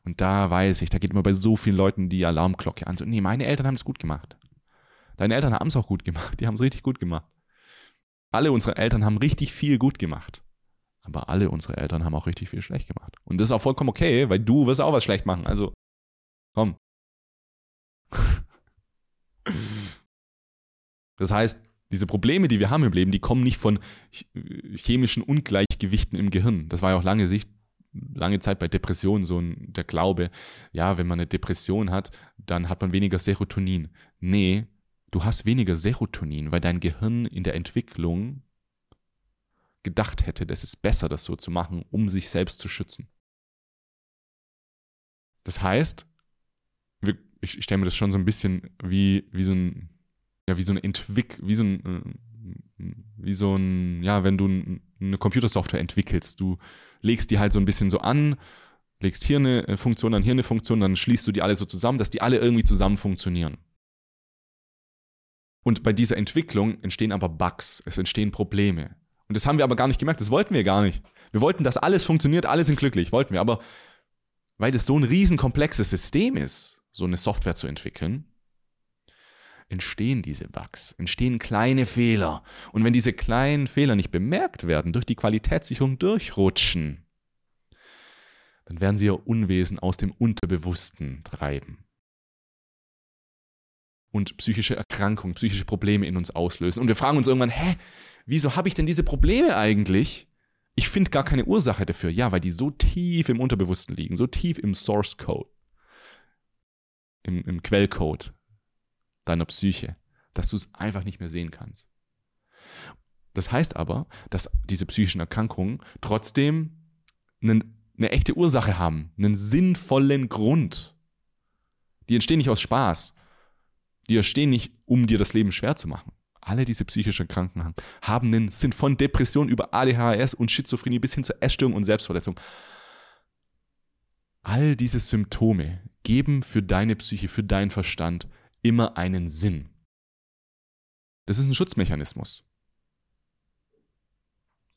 Und da weiß ich, da geht immer bei so vielen Leuten die Alarmglocke an. So, nee, meine Eltern haben es gut gemacht. Deine Eltern haben es auch gut gemacht. Die haben es richtig gut gemacht. Alle unsere Eltern haben richtig viel gut gemacht. Aber alle unsere Eltern haben auch richtig viel schlecht gemacht. Und das ist auch vollkommen okay, weil du wirst auch was schlecht machen. Also, komm. Das heißt, diese Probleme, die wir haben im Leben, die kommen nicht von chemischen Ungleichgewichten im Gehirn. Das war ja auch lange Sicht, lange Zeit bei Depressionen so ein, der Glaube, ja, wenn man eine Depression hat, dann hat man weniger Serotonin. Nee, du hast weniger Serotonin, weil dein Gehirn in der Entwicklung gedacht hätte, das ist besser, das so zu machen, um sich selbst zu schützen. Das heißt, ich, stelle mir das schon so ein bisschen wie, wie so ein ja, wie so eine Entwick, wie so ein, äh, wie so ein, ja, wenn du eine Computersoftware entwickelst, du legst die halt so ein bisschen so an, legst hier eine äh, Funktion, dann hier eine Funktion, dann schließt du die alle so zusammen, dass die alle irgendwie zusammen funktionieren. Und bei dieser Entwicklung entstehen aber Bugs, es entstehen Probleme. Und das haben wir aber gar nicht gemerkt, das wollten wir gar nicht. Wir wollten, dass alles funktioniert, alle sind glücklich, wollten wir. Aber weil das so ein riesenkomplexes System ist, so eine Software zu entwickeln, entstehen diese Bugs, entstehen kleine Fehler. Und wenn diese kleinen Fehler nicht bemerkt werden, durch die Qualitätssicherung durchrutschen, dann werden sie ihr Unwesen aus dem Unterbewussten treiben. Und psychische Erkrankungen, psychische Probleme in uns auslösen. Und wir fragen uns irgendwann, hä, wieso habe ich denn diese Probleme eigentlich? Ich finde gar keine Ursache dafür. Ja, weil die so tief im Unterbewussten liegen, so tief im Source Code, im, im Quellcode deiner Psyche, dass du es einfach nicht mehr sehen kannst. Das heißt aber, dass diese psychischen Erkrankungen trotzdem einen, eine echte Ursache haben, einen sinnvollen Grund. Die entstehen nicht aus Spaß. Die entstehen nicht, um dir das Leben schwer zu machen. Alle diese psychischen Erkrankungen haben einen Sinn von Depression über ADHS und Schizophrenie bis hin zur Essstörung und Selbstverletzung. All diese Symptome geben für deine Psyche, für deinen Verstand immer einen Sinn. Das ist ein Schutzmechanismus,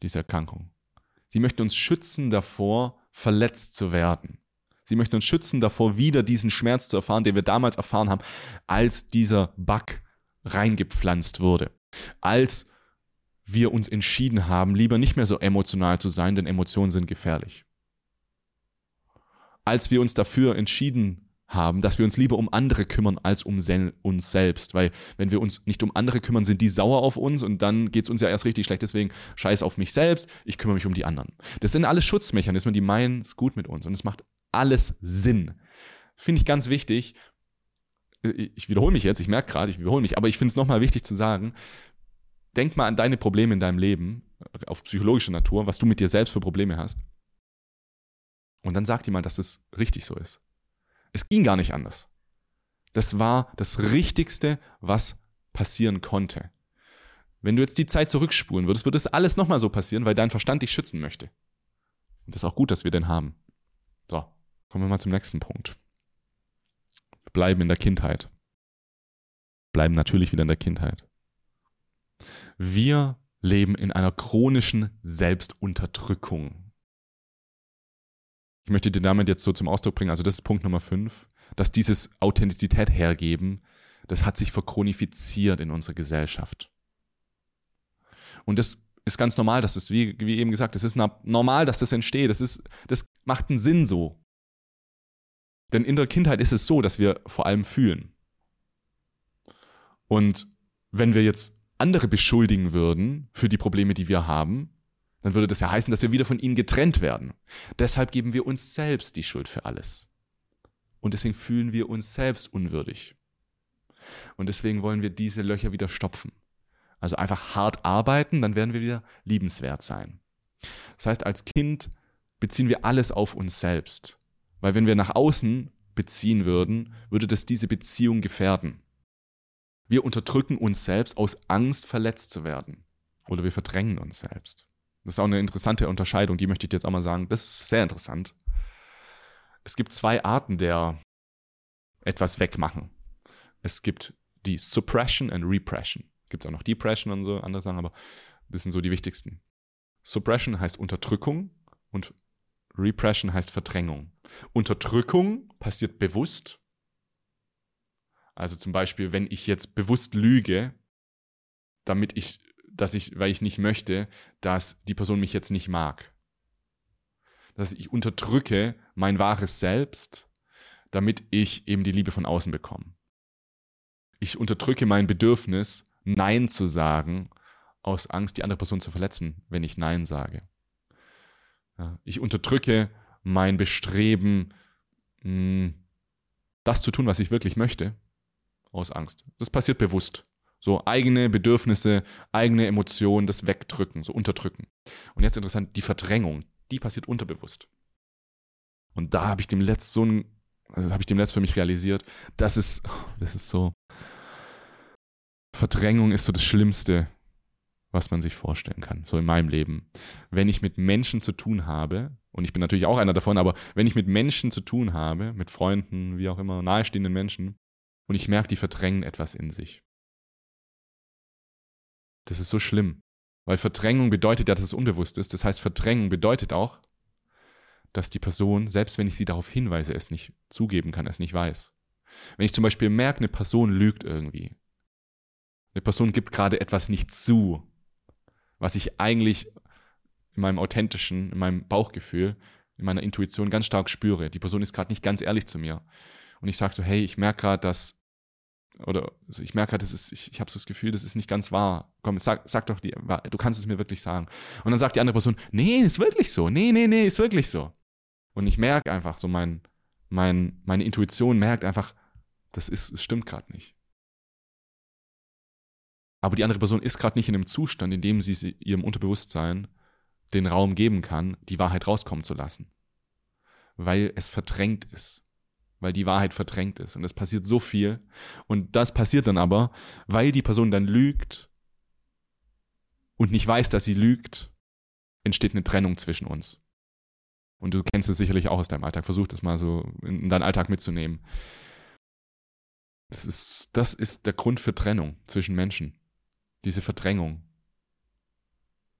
diese Erkrankung. Sie möchte uns schützen davor, verletzt zu werden. Sie möchte uns schützen davor, wieder diesen Schmerz zu erfahren, den wir damals erfahren haben, als dieser Bug reingepflanzt wurde. Als wir uns entschieden haben, lieber nicht mehr so emotional zu sein, denn Emotionen sind gefährlich. Als wir uns dafür entschieden haben, dass wir uns lieber um andere kümmern als um sel uns selbst. Weil wenn wir uns nicht um andere kümmern, sind die sauer auf uns und dann geht es uns ja erst richtig schlecht. Deswegen scheiß auf mich selbst, ich kümmere mich um die anderen. Das sind alles Schutzmechanismen, die meinen es gut mit uns und es macht alles Sinn. Finde ich ganz wichtig. Ich wiederhole mich jetzt, ich merke gerade, ich wiederhole mich, aber ich finde es nochmal wichtig zu sagen, denk mal an deine Probleme in deinem Leben, auf psychologische Natur, was du mit dir selbst für Probleme hast. Und dann sag dir mal, dass es richtig so ist. Es ging gar nicht anders. Das war das Richtigste, was passieren konnte. Wenn du jetzt die Zeit zurückspulen würdest, würde das alles nochmal so passieren, weil dein Verstand dich schützen möchte. Und das ist auch gut, dass wir den haben. So, kommen wir mal zum nächsten Punkt. Wir bleiben in der Kindheit. Bleiben natürlich wieder in der Kindheit. Wir leben in einer chronischen Selbstunterdrückung. Ich möchte dir damit jetzt so zum Ausdruck bringen, also das ist Punkt Nummer 5, dass dieses Authentizität hergeben, das hat sich verchronifiziert in unserer Gesellschaft. Und das ist ganz normal, dass das, wie, wie eben gesagt, das ist normal, dass das entsteht. Das, ist, das macht einen Sinn so. Denn in der Kindheit ist es so, dass wir vor allem fühlen. Und wenn wir jetzt andere beschuldigen würden für die Probleme, die wir haben, dann würde das ja heißen, dass wir wieder von ihnen getrennt werden. Deshalb geben wir uns selbst die Schuld für alles. Und deswegen fühlen wir uns selbst unwürdig. Und deswegen wollen wir diese Löcher wieder stopfen. Also einfach hart arbeiten, dann werden wir wieder liebenswert sein. Das heißt, als Kind beziehen wir alles auf uns selbst. Weil wenn wir nach außen beziehen würden, würde das diese Beziehung gefährden. Wir unterdrücken uns selbst aus Angst, verletzt zu werden. Oder wir verdrängen uns selbst. Das ist auch eine interessante Unterscheidung, die möchte ich dir jetzt auch mal sagen. Das ist sehr interessant. Es gibt zwei Arten der etwas wegmachen. Es gibt die Suppression and Repression. Gibt es auch noch Depression und so andere Sachen, aber das sind so die wichtigsten. Suppression heißt Unterdrückung und Repression heißt Verdrängung. Unterdrückung passiert bewusst. Also zum Beispiel, wenn ich jetzt bewusst lüge, damit ich, dass ich, weil ich nicht möchte, dass die Person mich jetzt nicht mag. Dass ich unterdrücke mein wahres Selbst, damit ich eben die Liebe von außen bekomme. Ich unterdrücke mein Bedürfnis, Nein zu sagen, aus Angst, die andere Person zu verletzen, wenn ich Nein sage. Ich unterdrücke mein Bestreben, hm, das zu tun, was ich wirklich möchte, aus Angst. Das passiert bewusst. So eigene Bedürfnisse, eigene Emotionen, das Wegdrücken, so unterdrücken. Und jetzt interessant, die Verdrängung, die passiert unterbewusst. Und da habe ich dem letzt so ein, also habe ich dem letzt für mich realisiert, das ist, das ist so, Verdrängung ist so das Schlimmste, was man sich vorstellen kann, so in meinem Leben. Wenn ich mit Menschen zu tun habe, und ich bin natürlich auch einer davon, aber wenn ich mit Menschen zu tun habe, mit Freunden, wie auch immer, nahestehenden Menschen, und ich merke, die verdrängen etwas in sich. Das ist so schlimm. Weil Verdrängung bedeutet ja, dass es unbewusst ist. Das heißt, Verdrängung bedeutet auch, dass die Person, selbst wenn ich sie darauf hinweise, es nicht zugeben kann, es nicht weiß. Wenn ich zum Beispiel merke, eine Person lügt irgendwie. Eine Person gibt gerade etwas nicht zu, was ich eigentlich in meinem authentischen, in meinem Bauchgefühl, in meiner Intuition ganz stark spüre. Die Person ist gerade nicht ganz ehrlich zu mir. Und ich sage so, hey, ich merke gerade, dass, oder also ich merke gerade, ich, ich habe so das Gefühl, das ist nicht ganz wahr. Komm, sag, sag doch, die, du kannst es mir wirklich sagen. Und dann sagt die andere Person, nee, ist wirklich so. Nee, nee, nee, ist wirklich so. Und ich merke einfach so, mein, mein, meine Intuition merkt einfach, das ist, es stimmt gerade nicht. Aber die andere Person ist gerade nicht in einem Zustand, in dem sie ihrem Unterbewusstsein den Raum geben kann, die Wahrheit rauskommen zu lassen. Weil es verdrängt ist. Weil die Wahrheit verdrängt ist. Und es passiert so viel. Und das passiert dann aber, weil die Person dann lügt und nicht weiß, dass sie lügt, entsteht eine Trennung zwischen uns. Und du kennst es sicherlich auch aus deinem Alltag. Versuch das mal so in deinen Alltag mitzunehmen. Das ist, das ist der Grund für Trennung zwischen Menschen. Diese Verdrängung.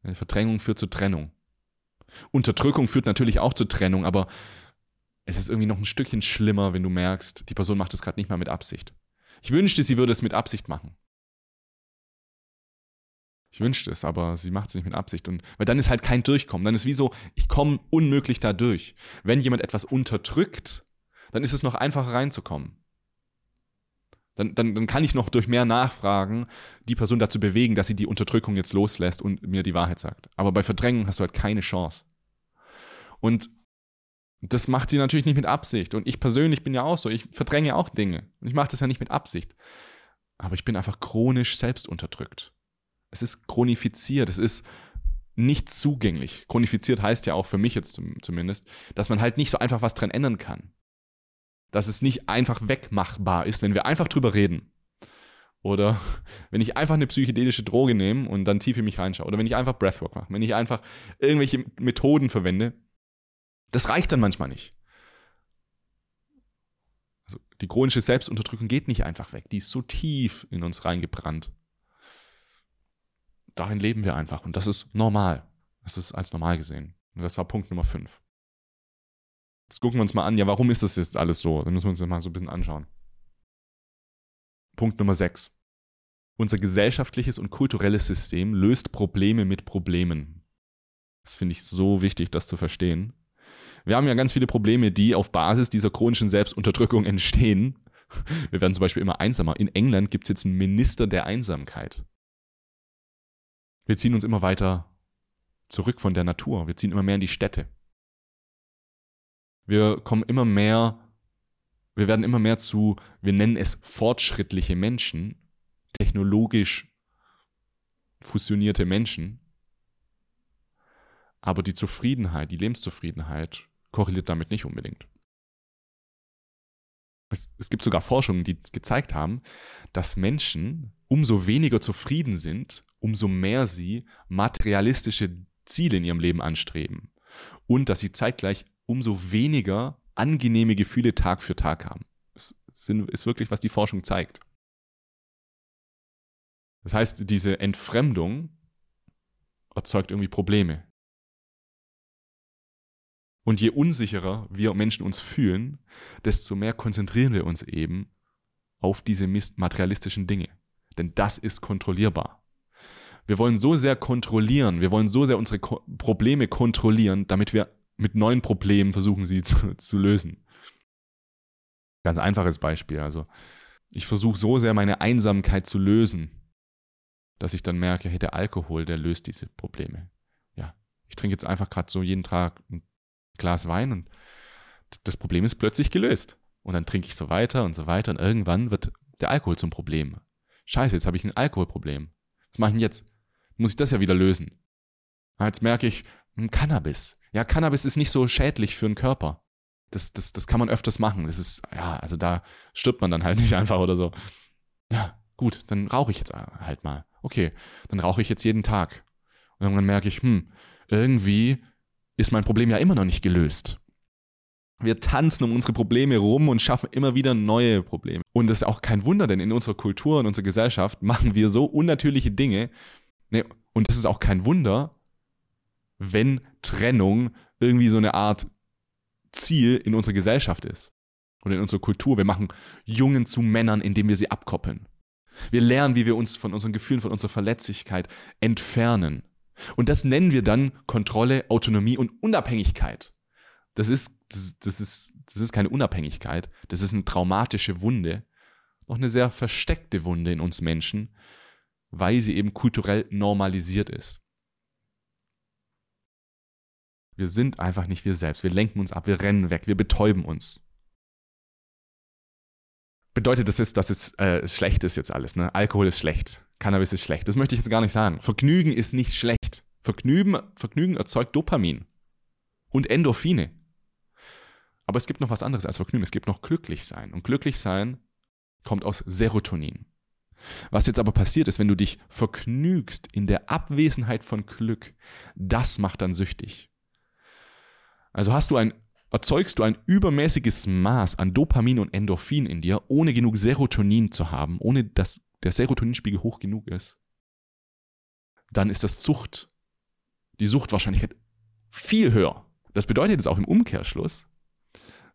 Eine Verdrängung führt zu Trennung. Unterdrückung führt natürlich auch zu Trennung, aber es ist irgendwie noch ein Stückchen schlimmer, wenn du merkst, die Person macht es gerade nicht mal mit Absicht. Ich wünschte, sie würde es mit Absicht machen. Ich wünschte es, aber sie macht es nicht mit Absicht. Und, weil dann ist halt kein Durchkommen. Dann ist wie so, ich komme unmöglich da durch. Wenn jemand etwas unterdrückt, dann ist es noch einfacher reinzukommen. Dann, dann, dann kann ich noch durch mehr Nachfragen die Person dazu bewegen, dass sie die Unterdrückung jetzt loslässt und mir die Wahrheit sagt. Aber bei Verdrängung hast du halt keine Chance. Und das macht sie natürlich nicht mit Absicht. Und ich persönlich bin ja auch so. Ich verdränge auch Dinge. Und ich mache das ja nicht mit Absicht. Aber ich bin einfach chronisch selbst unterdrückt. Es ist chronifiziert. Es ist nicht zugänglich. Chronifiziert heißt ja auch für mich jetzt zumindest, dass man halt nicht so einfach was dran ändern kann dass es nicht einfach wegmachbar ist, wenn wir einfach drüber reden. Oder wenn ich einfach eine psychedelische Droge nehme und dann tief in mich reinschaue. Oder wenn ich einfach Breathwork mache. Wenn ich einfach irgendwelche Methoden verwende. Das reicht dann manchmal nicht. Also die chronische Selbstunterdrückung geht nicht einfach weg. Die ist so tief in uns reingebrannt. Darin leben wir einfach. Und das ist normal. Das ist als normal gesehen. Und das war Punkt Nummer 5. Jetzt gucken wir uns mal an, ja, warum ist das jetzt alles so? Dann müssen wir uns das mal so ein bisschen anschauen. Punkt Nummer 6. Unser gesellschaftliches und kulturelles System löst Probleme mit Problemen. Das finde ich so wichtig, das zu verstehen. Wir haben ja ganz viele Probleme, die auf Basis dieser chronischen Selbstunterdrückung entstehen. Wir werden zum Beispiel immer einsamer. In England gibt es jetzt einen Minister der Einsamkeit. Wir ziehen uns immer weiter zurück von der Natur. Wir ziehen immer mehr in die Städte. Wir kommen immer mehr, wir werden immer mehr zu, wir nennen es fortschrittliche Menschen, technologisch fusionierte Menschen. Aber die Zufriedenheit, die Lebenszufriedenheit korreliert damit nicht unbedingt. Es, es gibt sogar Forschungen, die gezeigt haben, dass Menschen umso weniger zufrieden sind, umso mehr sie materialistische Ziele in ihrem Leben anstreben. Und dass sie zeitgleich umso weniger angenehme Gefühle Tag für Tag haben. Das ist wirklich, was die Forschung zeigt. Das heißt, diese Entfremdung erzeugt irgendwie Probleme. Und je unsicherer wir Menschen uns fühlen, desto mehr konzentrieren wir uns eben auf diese materialistischen Dinge. Denn das ist kontrollierbar. Wir wollen so sehr kontrollieren, wir wollen so sehr unsere Ko Probleme kontrollieren, damit wir mit neuen Problemen versuchen, sie zu, zu lösen. Ganz einfaches Beispiel. Also, ich versuche so sehr meine Einsamkeit zu lösen, dass ich dann merke, hey, der Alkohol, der löst diese Probleme. Ja, ich trinke jetzt einfach gerade so jeden Tag ein Glas Wein und das Problem ist plötzlich gelöst. Und dann trinke ich so weiter und so weiter und irgendwann wird der Alkohol zum Problem. Scheiße, jetzt habe ich ein Alkoholproblem. Was mache ich denn jetzt? Muss ich das ja wieder lösen? Jetzt merke ich, hm, Cannabis. Ja, Cannabis ist nicht so schädlich für den Körper. Das, das, das kann man öfters machen. Das ist, ja, also da stirbt man dann halt nicht einfach oder so. Ja, gut, dann rauche ich jetzt halt mal. Okay, dann rauche ich jetzt jeden Tag. Und irgendwann merke ich, hm, irgendwie ist mein Problem ja immer noch nicht gelöst. Wir tanzen um unsere Probleme rum und schaffen immer wieder neue Probleme. Und das ist auch kein Wunder, denn in unserer Kultur und unserer Gesellschaft machen wir so unnatürliche Dinge. Und das ist auch kein Wunder, wenn Trennung irgendwie so eine Art Ziel in unserer Gesellschaft ist oder in unserer Kultur. Wir machen Jungen zu Männern, indem wir sie abkoppeln. Wir lernen, wie wir uns von unseren Gefühlen, von unserer Verletzlichkeit entfernen. Und das nennen wir dann Kontrolle, Autonomie und Unabhängigkeit. Das ist, das, das, ist, das ist keine Unabhängigkeit, das ist eine traumatische Wunde, auch eine sehr versteckte Wunde in uns Menschen, weil sie eben kulturell normalisiert ist. Wir sind einfach nicht wir selbst. Wir lenken uns ab, wir rennen weg, wir betäuben uns. Bedeutet das jetzt, dass es äh, schlecht ist jetzt alles, ne? Alkohol ist schlecht, Cannabis ist schlecht. Das möchte ich jetzt gar nicht sagen. Vergnügen ist nicht schlecht. Vergnügen, Vergnügen erzeugt Dopamin und Endorphine. Aber es gibt noch was anderes als Vergnügen. Es gibt noch Glücklichsein. Und Glücklichsein kommt aus Serotonin. Was jetzt aber passiert ist, wenn du dich vergnügst in der Abwesenheit von Glück, das macht dann süchtig. Also hast du ein, erzeugst du ein übermäßiges Maß an Dopamin und Endorphin in dir, ohne genug Serotonin zu haben, ohne dass der Serotoninspiegel hoch genug ist, dann ist das Sucht, die Suchtwahrscheinlichkeit viel höher. Das bedeutet jetzt auch im Umkehrschluss,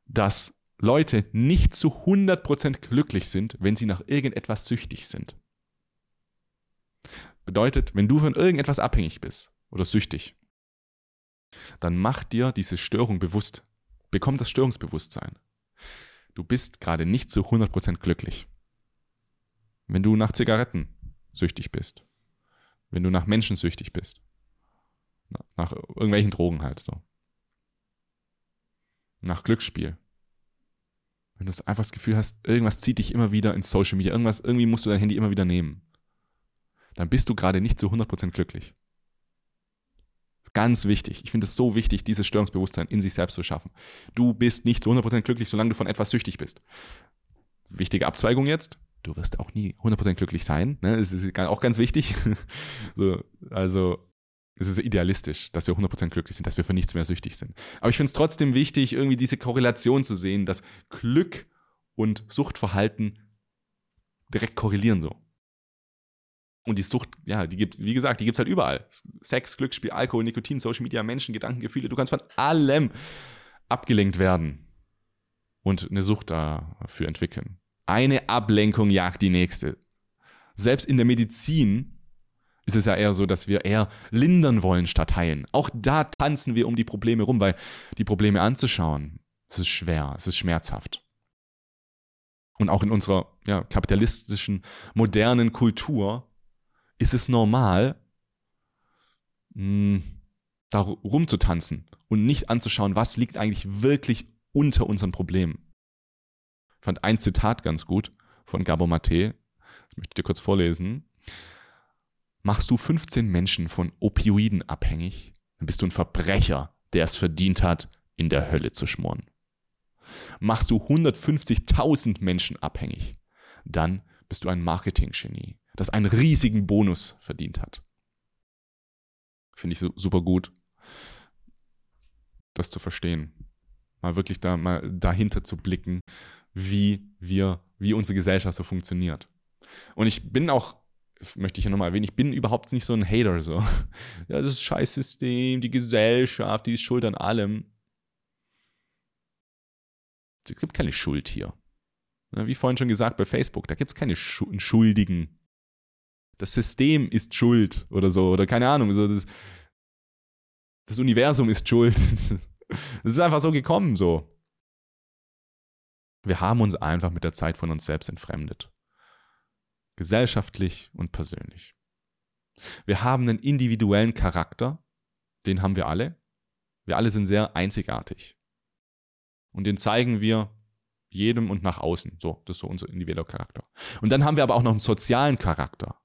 dass Leute nicht zu 100% glücklich sind, wenn sie nach irgendetwas süchtig sind. Bedeutet, wenn du von irgendetwas abhängig bist oder süchtig, dann mach dir diese Störung bewusst. Bekomm das Störungsbewusstsein. Du bist gerade nicht zu 100% glücklich. Wenn du nach Zigaretten süchtig bist, wenn du nach Menschen süchtig bist, nach irgendwelchen Drogen halt so, nach Glücksspiel, wenn du einfach das Gefühl hast, irgendwas zieht dich immer wieder ins Social Media, irgendwas, irgendwie musst du dein Handy immer wieder nehmen, dann bist du gerade nicht zu 100% glücklich. Ganz wichtig. Ich finde es so wichtig, dieses Störungsbewusstsein in sich selbst zu schaffen. Du bist nicht zu 100% glücklich, solange du von etwas süchtig bist. Wichtige Abzweigung jetzt. Du wirst auch nie 100% glücklich sein. Ne? Das ist auch ganz wichtig. so, also, es ist idealistisch, dass wir 100% glücklich sind, dass wir für nichts mehr süchtig sind. Aber ich finde es trotzdem wichtig, irgendwie diese Korrelation zu sehen, dass Glück und Suchtverhalten direkt korrelieren so. Und die Sucht, ja, die gibt, wie gesagt, die gibt es halt überall. Sex, Glücksspiel, Alkohol, Nikotin, Social Media, Menschen, Gedanken, Gefühle. Du kannst von allem abgelenkt werden und eine Sucht dafür entwickeln. Eine Ablenkung jagt die nächste. Selbst in der Medizin ist es ja eher so, dass wir eher lindern wollen statt heilen. Auch da tanzen wir um die Probleme rum, weil die Probleme anzuschauen, es ist schwer, es ist schmerzhaft. Und auch in unserer ja, kapitalistischen, modernen Kultur ist es normal, hm, da rumzutanzen und nicht anzuschauen, was liegt eigentlich wirklich unter unseren Problemen. Ich fand ein Zitat ganz gut von Gabor Mate, das möchte ich dir kurz vorlesen. Machst du 15 Menschen von Opioiden abhängig, dann bist du ein Verbrecher, der es verdient hat, in der Hölle zu schmoren. Machst du 150.000 Menschen abhängig, dann bist du ein Marketing-Genie, das einen riesigen Bonus verdient hat. Finde ich super gut, das zu verstehen. Mal wirklich da mal dahinter zu blicken, wie wir, wie unsere Gesellschaft so funktioniert. Und ich bin auch, möchte ich ja nochmal erwähnen, ich bin überhaupt nicht so ein Hater, so. Ja, das Scheißsystem, die Gesellschaft, die ist schuld an allem. Es gibt keine Schuld hier. Wie vorhin schon gesagt bei Facebook, da gibt es keine Schuldigen. Das System ist schuld oder so, oder keine Ahnung. So das, das Universum ist schuld. Es ist einfach so gekommen, so. Wir haben uns einfach mit der Zeit von uns selbst entfremdet. Gesellschaftlich und persönlich. Wir haben einen individuellen Charakter, den haben wir alle. Wir alle sind sehr einzigartig. Und den zeigen wir jedem und nach außen. So, das ist so unser individueller Charakter. Und dann haben wir aber auch noch einen sozialen Charakter.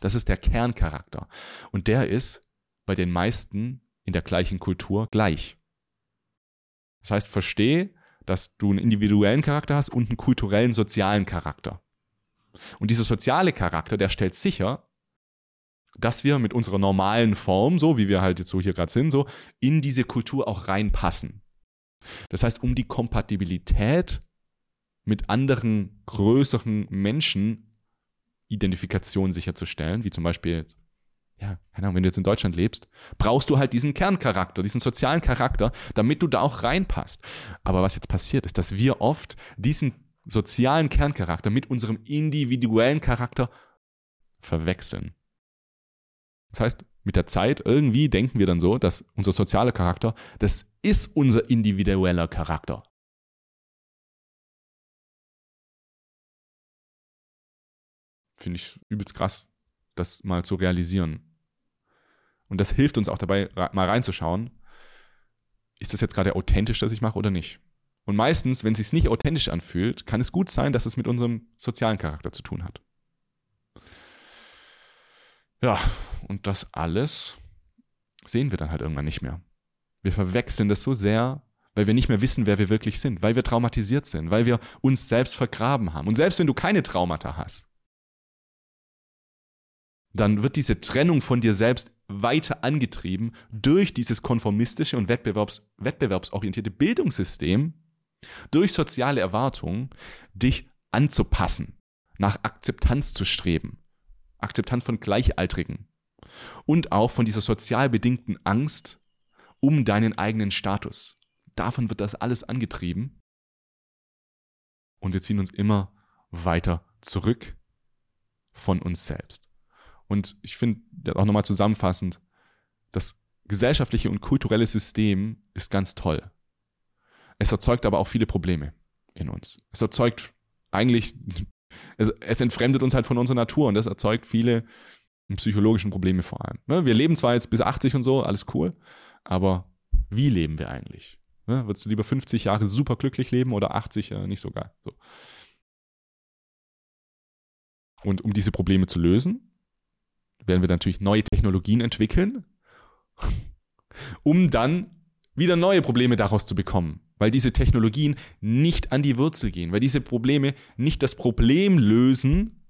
Das ist der Kerncharakter. Und der ist bei den meisten in der gleichen Kultur gleich. Das heißt, verstehe, dass du einen individuellen Charakter hast und einen kulturellen, sozialen Charakter. Und dieser soziale Charakter, der stellt sicher, dass wir mit unserer normalen Form, so wie wir halt jetzt so hier gerade sind, so in diese Kultur auch reinpassen. Das heißt, um die Kompatibilität mit anderen größeren Menschen Identifikation sicherzustellen, wie zum Beispiel, ja, keine Ahnung, wenn du jetzt in Deutschland lebst, brauchst du halt diesen Kerncharakter, diesen sozialen Charakter, damit du da auch reinpasst. Aber was jetzt passiert, ist, dass wir oft diesen sozialen Kerncharakter mit unserem individuellen Charakter verwechseln. Das heißt, mit der Zeit irgendwie denken wir dann so, dass unser sozialer Charakter, das ist unser individueller Charakter. Finde ich übelst krass, das mal zu realisieren. Und das hilft uns auch dabei, mal reinzuschauen, ist das jetzt gerade authentisch, das ich mache oder nicht? Und meistens, wenn es sich nicht authentisch anfühlt, kann es gut sein, dass es mit unserem sozialen Charakter zu tun hat. Ja, und das alles sehen wir dann halt irgendwann nicht mehr. Wir verwechseln das so sehr, weil wir nicht mehr wissen, wer wir wirklich sind, weil wir traumatisiert sind, weil wir uns selbst vergraben haben. Und selbst wenn du keine Traumata hast, dann wird diese Trennung von dir selbst weiter angetrieben durch dieses konformistische und wettbewerbs wettbewerbsorientierte Bildungssystem, durch soziale Erwartungen, dich anzupassen, nach Akzeptanz zu streben, Akzeptanz von Gleichaltrigen und auch von dieser sozial bedingten Angst um deinen eigenen Status. Davon wird das alles angetrieben und wir ziehen uns immer weiter zurück von uns selbst. Und ich finde auch nochmal zusammenfassend, das gesellschaftliche und kulturelle System ist ganz toll. Es erzeugt aber auch viele Probleme in uns. Es erzeugt eigentlich, es, es entfremdet uns halt von unserer Natur und das erzeugt viele psychologischen Probleme vor allem. Ne, wir leben zwar jetzt bis 80 und so, alles cool, aber wie leben wir eigentlich? Ne, würdest du lieber 50 Jahre super glücklich leben oder 80 äh, nicht so geil? So. Und um diese Probleme zu lösen, werden wir natürlich neue Technologien entwickeln, um dann wieder neue Probleme daraus zu bekommen, weil diese Technologien nicht an die Wurzel gehen, weil diese Probleme nicht das Problem lösen,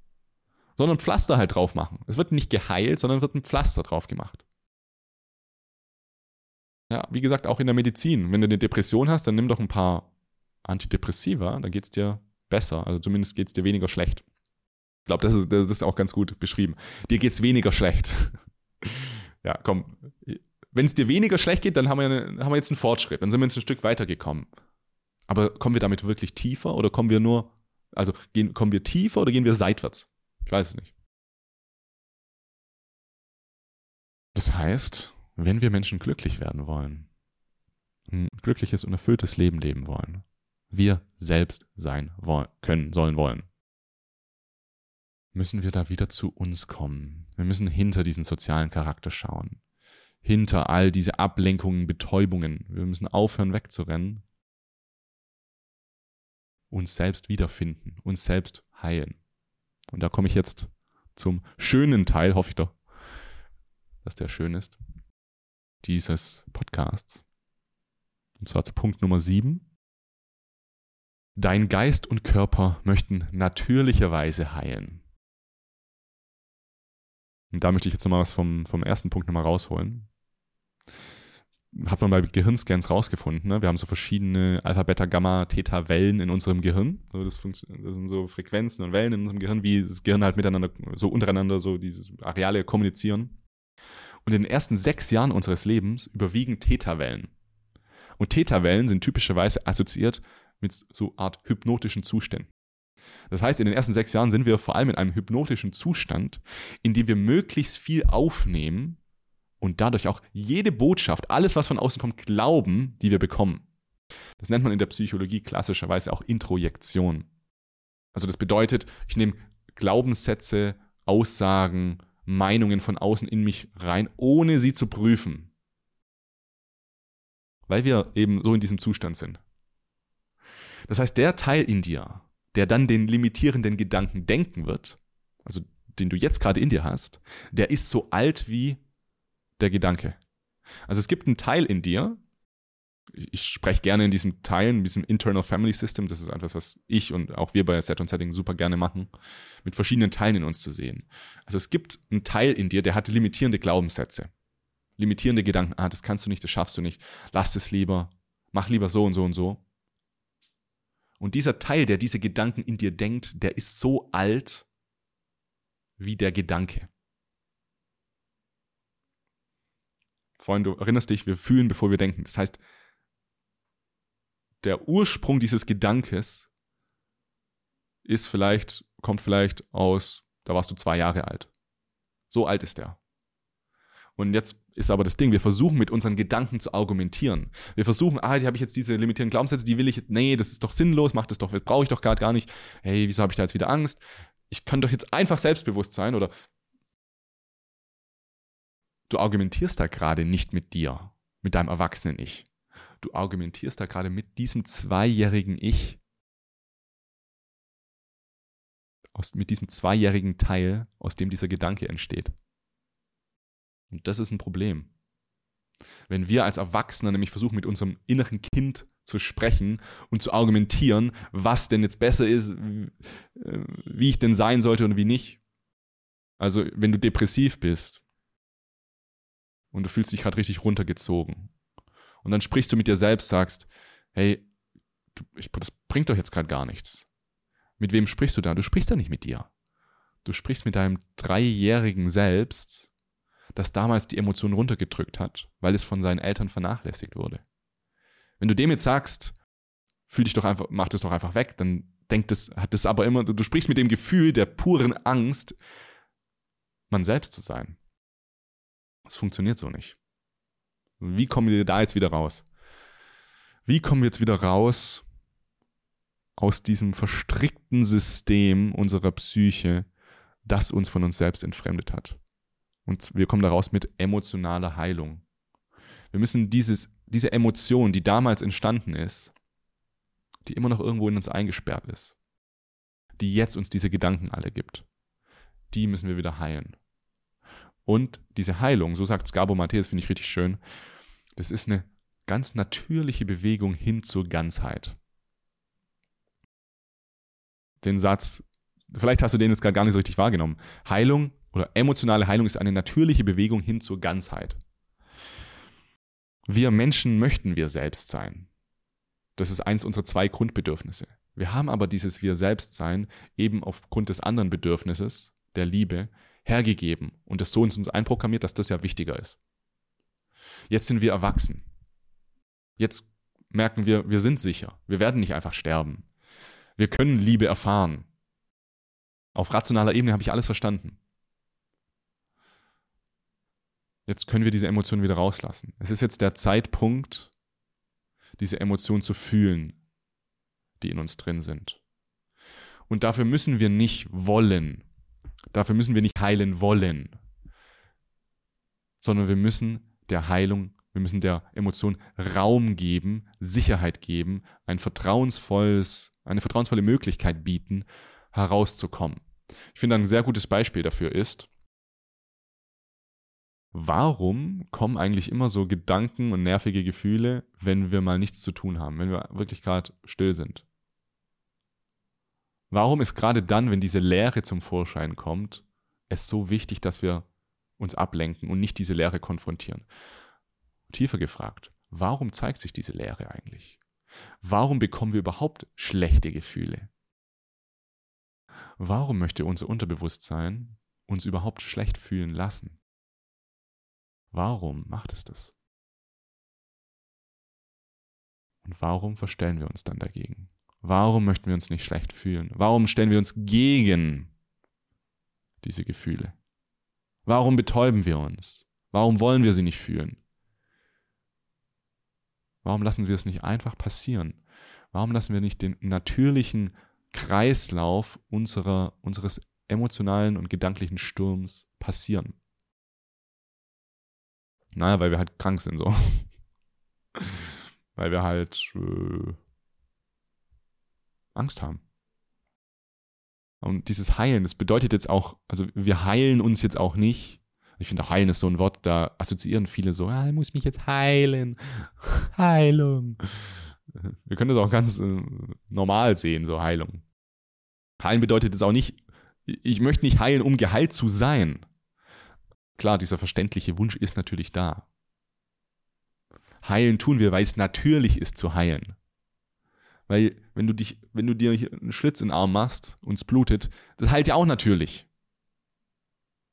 sondern Pflaster halt drauf machen. Es wird nicht geheilt, sondern wird ein Pflaster drauf gemacht. Ja, wie gesagt, auch in der Medizin. Wenn du eine Depression hast, dann nimm doch ein paar Antidepressiva, dann geht es dir besser. Also zumindest geht es dir weniger schlecht. Ich glaube, das ist, das ist auch ganz gut beschrieben. Dir geht es weniger schlecht. ja, komm. Wenn es dir weniger schlecht geht, dann haben wir, haben wir jetzt einen Fortschritt. Dann sind wir jetzt ein Stück weitergekommen. Aber kommen wir damit wirklich tiefer oder kommen wir nur, also gehen, kommen wir tiefer oder gehen wir seitwärts? Ich weiß es nicht. Das heißt, wenn wir Menschen glücklich werden wollen, ein glückliches und erfülltes Leben leben wollen, wir selbst sein wollen, können, sollen, wollen, müssen wir da wieder zu uns kommen. Wir müssen hinter diesen sozialen Charakter schauen. Hinter all diese Ablenkungen, Betäubungen. Wir müssen aufhören wegzurennen. Uns selbst wiederfinden, uns selbst heilen. Und da komme ich jetzt zum schönen Teil, hoffe ich doch, dass der schön ist, dieses Podcasts. Und zwar zu Punkt Nummer 7. Dein Geist und Körper möchten natürlicherweise heilen. Und da möchte ich jetzt nochmal was vom, vom ersten Punkt nochmal rausholen. Hat man bei Gehirnscans rausgefunden. Ne? Wir haben so verschiedene Alpha, Beta, Gamma, Theta Wellen in unserem Gehirn. So, das, das, sind so Frequenzen und Wellen in unserem Gehirn, wie das Gehirn halt miteinander, so untereinander, so diese Areale kommunizieren. Und in den ersten sechs Jahren unseres Lebens überwiegen Theta-Wellen. Und Theta-Wellen sind typischerweise assoziiert mit so Art hypnotischen Zuständen. Das heißt, in den ersten sechs Jahren sind wir vor allem in einem hypnotischen Zustand, in dem wir möglichst viel aufnehmen und dadurch auch jede Botschaft, alles, was von außen kommt, glauben, die wir bekommen. Das nennt man in der Psychologie klassischerweise auch Introjektion. Also das bedeutet, ich nehme Glaubenssätze, Aussagen, Meinungen von außen in mich rein, ohne sie zu prüfen. Weil wir eben so in diesem Zustand sind. Das heißt, der Teil in dir, der dann den limitierenden Gedanken denken wird, also den du jetzt gerade in dir hast, der ist so alt wie der Gedanke. Also es gibt einen Teil in dir, ich spreche gerne in diesem Teil, in diesem Internal Family System, das ist etwas, was ich und auch wir bei Set und Setting super gerne machen, mit verschiedenen Teilen in uns zu sehen. Also es gibt einen Teil in dir, der hat limitierende Glaubenssätze, limitierende Gedanken, ah, das kannst du nicht, das schaffst du nicht, lass es lieber, mach lieber so und so und so. Und dieser Teil, der diese Gedanken in dir denkt, der ist so alt wie der Gedanke. Vorhin, du erinnerst dich, wir fühlen, bevor wir denken. Das heißt, der Ursprung dieses Gedankes ist vielleicht, kommt vielleicht aus, da warst du zwei Jahre alt. So alt ist der. Und jetzt ist aber das Ding, wir versuchen mit unseren Gedanken zu argumentieren. Wir versuchen, ah, die habe ich jetzt diese limitierenden Glaubenssätze, die will ich, nee, das ist doch sinnlos, mach das doch, brauche ich doch gerade gar nicht. Hey, wieso habe ich da jetzt wieder Angst? Ich kann doch jetzt einfach selbstbewusst sein oder du argumentierst da gerade nicht mit dir, mit deinem erwachsenen Ich. Du argumentierst da gerade mit diesem zweijährigen Ich, aus, mit diesem zweijährigen Teil, aus dem dieser Gedanke entsteht. Und das ist ein Problem. Wenn wir als Erwachsene nämlich versuchen, mit unserem inneren Kind zu sprechen und zu argumentieren, was denn jetzt besser ist, äh, wie ich denn sein sollte und wie nicht. Also, wenn du depressiv bist und du fühlst dich gerade richtig runtergezogen und dann sprichst du mit dir selbst, sagst, hey, du, ich, das bringt doch jetzt gerade gar nichts. Mit wem sprichst du da? Du sprichst da nicht mit dir. Du sprichst mit deinem dreijährigen Selbst, das damals die Emotionen runtergedrückt hat, weil es von seinen Eltern vernachlässigt wurde. Wenn du dem jetzt sagst, fühl dich doch einfach, mach das doch einfach weg, dann denkt es, hat es aber immer, du sprichst mit dem Gefühl der puren Angst, man selbst zu sein. Das funktioniert so nicht. Wie kommen wir da jetzt wieder raus? Wie kommen wir jetzt wieder raus aus diesem verstrickten System unserer Psyche, das uns von uns selbst entfremdet hat? Und wir kommen daraus mit emotionaler Heilung. Wir müssen dieses, diese Emotion, die damals entstanden ist, die immer noch irgendwo in uns eingesperrt ist, die jetzt uns diese Gedanken alle gibt, die müssen wir wieder heilen. Und diese Heilung, so sagt Skabo Matthäus, finde ich richtig schön, das ist eine ganz natürliche Bewegung hin zur Ganzheit. Den Satz, vielleicht hast du den jetzt gar nicht so richtig wahrgenommen. Heilung oder emotionale Heilung ist eine natürliche Bewegung hin zur Ganzheit. Wir Menschen möchten wir selbst sein. Das ist eins unserer zwei Grundbedürfnisse. Wir haben aber dieses Wir selbst sein eben aufgrund des anderen Bedürfnisses, der Liebe, hergegeben und das so in uns einprogrammiert, dass das ja wichtiger ist. Jetzt sind wir erwachsen. Jetzt merken wir, wir sind sicher. Wir werden nicht einfach sterben. Wir können Liebe erfahren. Auf rationaler Ebene habe ich alles verstanden. Jetzt können wir diese Emotionen wieder rauslassen. Es ist jetzt der Zeitpunkt, diese Emotionen zu fühlen, die in uns drin sind. Und dafür müssen wir nicht wollen. Dafür müssen wir nicht heilen wollen. Sondern wir müssen der Heilung, wir müssen der Emotion Raum geben, Sicherheit geben, ein vertrauensvolles, eine vertrauensvolle Möglichkeit bieten, herauszukommen. Ich finde, ein sehr gutes Beispiel dafür ist, warum kommen eigentlich immer so Gedanken und nervige Gefühle, wenn wir mal nichts zu tun haben, wenn wir wirklich gerade still sind? Warum ist gerade dann, wenn diese Leere zum Vorschein kommt, es so wichtig, dass wir uns ablenken und nicht diese Leere konfrontieren? Tiefer gefragt, warum zeigt sich diese Leere eigentlich? Warum bekommen wir überhaupt schlechte Gefühle? Warum möchte unser Unterbewusstsein uns überhaupt schlecht fühlen lassen? Warum macht es das? Und warum verstellen wir uns dann dagegen? Warum möchten wir uns nicht schlecht fühlen? Warum stellen wir uns gegen diese Gefühle? Warum betäuben wir uns? Warum wollen wir sie nicht fühlen? Warum lassen wir es nicht einfach passieren? Warum lassen wir nicht den natürlichen Kreislauf unserer, unseres emotionalen und gedanklichen Sturms passieren? Naja, weil wir halt krank sind, so. weil wir halt äh, Angst haben. Und dieses Heilen, das bedeutet jetzt auch, also wir heilen uns jetzt auch nicht. Ich finde, heilen ist so ein Wort, da assoziieren viele so, ah, ich muss mich jetzt heilen. Heilung. Wir können das auch ganz äh, normal sehen, so Heilung. Heilen bedeutet jetzt auch nicht, ich möchte nicht heilen, um geheilt zu sein. Klar, dieser verständliche Wunsch ist natürlich da. Heilen tun wir, weil es natürlich ist zu heilen. Weil wenn du dich, wenn du dir einen Schlitz in den Arm machst und es blutet, das heilt ja auch natürlich.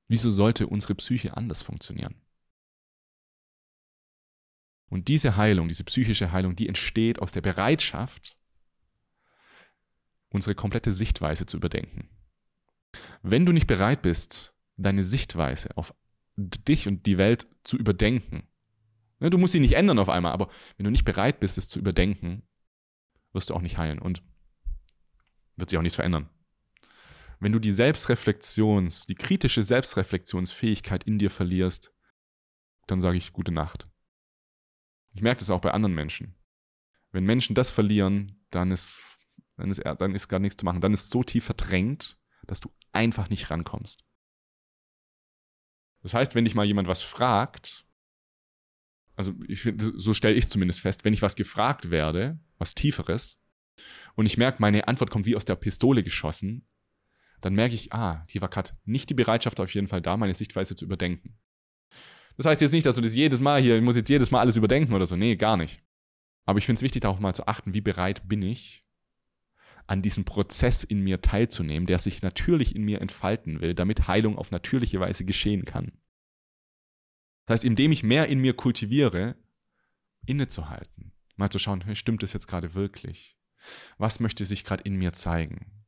Wieso sollte unsere Psyche anders funktionieren? Und diese Heilung, diese psychische Heilung, die entsteht aus der Bereitschaft, unsere komplette Sichtweise zu überdenken. Wenn du nicht bereit bist, deine Sichtweise auf dich und die Welt zu überdenken. Ne, du musst sie nicht ändern auf einmal, aber wenn du nicht bereit bist, es zu überdenken, wirst du auch nicht heilen und wird sich auch nichts verändern. Wenn du die Selbstreflexions, die kritische Selbstreflexionsfähigkeit in dir verlierst, dann sage ich gute Nacht. Ich merke das auch bei anderen Menschen. Wenn Menschen das verlieren, dann ist, dann ist, dann ist gar nichts zu machen. Dann ist es so tief verdrängt, dass du einfach nicht rankommst. Das heißt, wenn dich mal jemand was fragt, also ich, so stelle ich es zumindest fest, wenn ich was gefragt werde, was Tieferes, und ich merke, meine Antwort kommt wie aus der Pistole geschossen, dann merke ich, ah, hier war gerade nicht die Bereitschaft auf jeden Fall da, meine Sichtweise zu überdenken. Das heißt jetzt nicht, dass du das jedes Mal hier, ich muss jetzt jedes Mal alles überdenken oder so. Nee, gar nicht. Aber ich finde es wichtig, da auch mal zu achten, wie bereit bin ich, an diesem Prozess in mir teilzunehmen, der sich natürlich in mir entfalten will, damit Heilung auf natürliche Weise geschehen kann. Das heißt, indem ich mehr in mir kultiviere, innezuhalten, mal zu schauen, stimmt das jetzt gerade wirklich? Was möchte sich gerade in mir zeigen?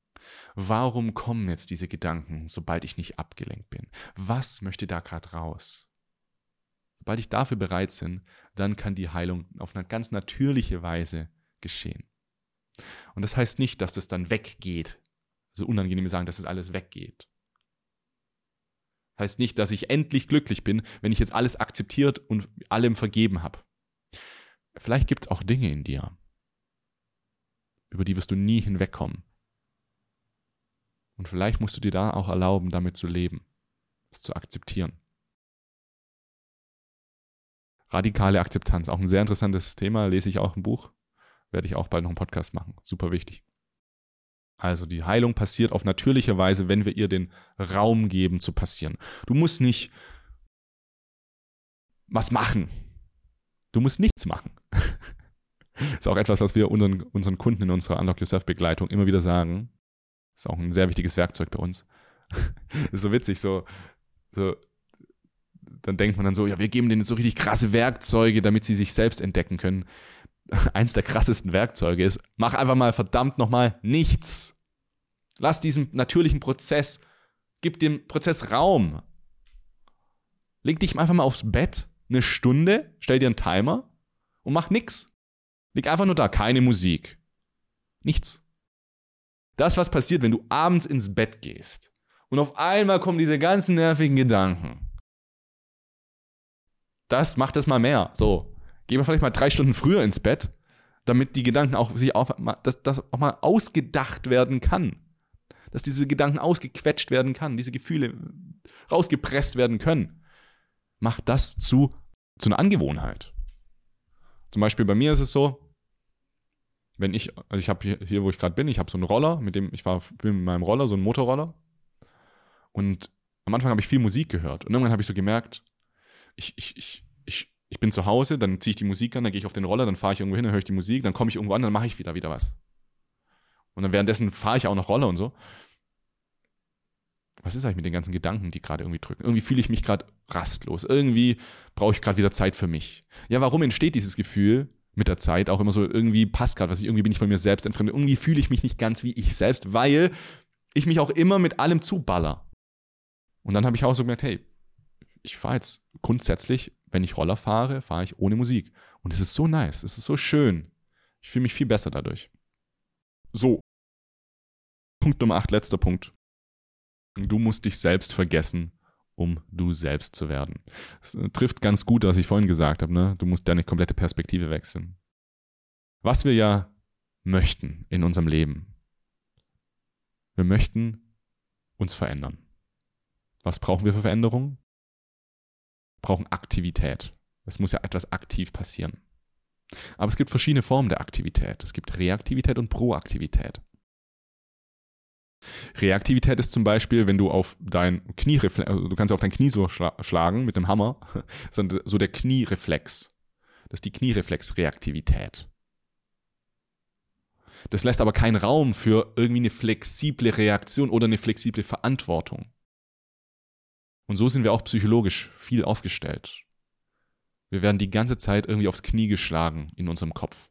Warum kommen jetzt diese Gedanken, sobald ich nicht abgelenkt bin? Was möchte da gerade raus? Sobald ich dafür bereit bin, dann kann die Heilung auf eine ganz natürliche Weise geschehen. Und das heißt nicht, dass das dann weggeht. So unangenehm sagen, dass das alles weggeht. Heißt nicht, dass ich endlich glücklich bin, wenn ich jetzt alles akzeptiert und allem vergeben habe. Vielleicht gibt es auch Dinge in dir, über die wirst du nie hinwegkommen. Und vielleicht musst du dir da auch erlauben, damit zu leben, es zu akzeptieren. Radikale Akzeptanz, auch ein sehr interessantes Thema, lese ich auch im Buch, werde ich auch bald noch einen Podcast machen. Super wichtig. Also die Heilung passiert auf natürliche Weise, wenn wir ihr den Raum geben zu passieren. Du musst nicht was machen. Du musst nichts machen. ist auch etwas, was wir unseren, unseren Kunden in unserer Unlock Yourself Begleitung immer wieder sagen. Ist auch ein sehr wichtiges Werkzeug bei uns. ist so witzig, so, so, dann denkt man dann so, ja, wir geben denen so richtig krasse Werkzeuge, damit sie sich selbst entdecken können. eins der krassesten Werkzeuge ist, mach einfach mal verdammt nochmal nichts. Lass diesen natürlichen Prozess, gib dem Prozess Raum. Leg dich einfach mal aufs Bett, eine Stunde, stell dir einen Timer und mach nichts. Leg einfach nur da, keine Musik. Nichts. Das, was passiert, wenn du abends ins Bett gehst und auf einmal kommen diese ganzen nervigen Gedanken. Das macht es mal mehr. So, gehen wir vielleicht mal drei Stunden früher ins Bett, damit die Gedanken auch sich auf, dass das auch mal ausgedacht werden kann. Dass diese Gedanken ausgequetscht werden kann, diese Gefühle rausgepresst werden können. Mach das zu, zu einer Angewohnheit. Zum Beispiel bei mir ist es so, wenn ich, also ich habe hier, hier, wo ich gerade bin, ich habe so einen Roller, mit dem, ich war bin mit meinem Roller, so einen Motorroller. Und am Anfang habe ich viel Musik gehört. Und irgendwann habe ich so gemerkt, ich, ich, ich, ich, ich bin zu Hause, dann ziehe ich die Musik an, dann gehe ich auf den Roller, dann fahre ich irgendwo hin, dann höre ich die Musik, dann komme ich irgendwo an, dann mache ich wieder wieder was. Und dann währenddessen fahre ich auch noch Roller und so. Was ist eigentlich mit den ganzen Gedanken, die gerade irgendwie drücken? Irgendwie fühle ich mich gerade rastlos. Irgendwie brauche ich gerade wieder Zeit für mich. Ja, warum entsteht dieses Gefühl mit der Zeit auch immer so, irgendwie passt gerade was ich, irgendwie bin ich von mir selbst entfremdet. Irgendwie fühle ich mich nicht ganz wie ich selbst, weil ich mich auch immer mit allem zuballer. Und dann habe ich auch so gemerkt, hey, ich fahre jetzt grundsätzlich, wenn ich Roller fahre, fahre ich ohne Musik. Und es ist so nice, es ist so schön. Ich fühle mich viel besser dadurch. So. Punkt Nummer 8, letzter Punkt. Du musst dich selbst vergessen, um du selbst zu werden. Das äh, trifft ganz gut, was ich vorhin gesagt habe. Ne? Du musst deine komplette Perspektive wechseln. Was wir ja möchten in unserem Leben. Wir möchten uns verändern. Was brauchen wir für Veränderungen? Brauchen Aktivität. Es muss ja etwas aktiv passieren. Aber es gibt verschiedene Formen der Aktivität. Es gibt Reaktivität und Proaktivität. Reaktivität ist zum Beispiel, wenn du auf dein Knie, also du kannst auf dein Knie so schla schlagen mit dem Hammer, so der Kniereflex. Das ist die Kniereflexreaktivität. Das lässt aber keinen Raum für irgendwie eine flexible Reaktion oder eine flexible Verantwortung. Und so sind wir auch psychologisch viel aufgestellt. Wir werden die ganze Zeit irgendwie aufs Knie geschlagen in unserem Kopf.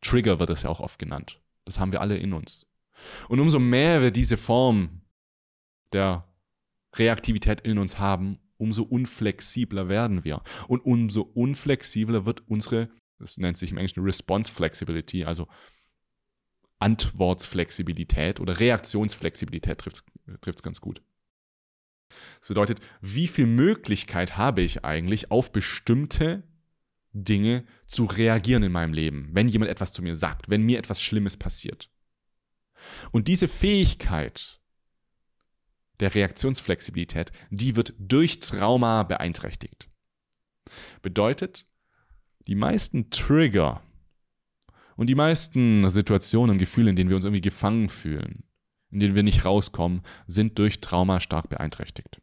Trigger wird es ja auch oft genannt. Das haben wir alle in uns. Und umso mehr wir diese Form der Reaktivität in uns haben, umso unflexibler werden wir. Und umso unflexibler wird unsere, das nennt sich im Englischen Response Flexibility, also Antwortsflexibilität oder Reaktionsflexibilität trifft es ganz gut. Das bedeutet, wie viel Möglichkeit habe ich eigentlich auf bestimmte Dinge zu reagieren in meinem Leben, wenn jemand etwas zu mir sagt, wenn mir etwas Schlimmes passiert. Und diese Fähigkeit der Reaktionsflexibilität, die wird durch Trauma beeinträchtigt. Bedeutet, die meisten Trigger und die meisten Situationen und Gefühle, in denen wir uns irgendwie gefangen fühlen, in denen wir nicht rauskommen, sind durch Trauma stark beeinträchtigt.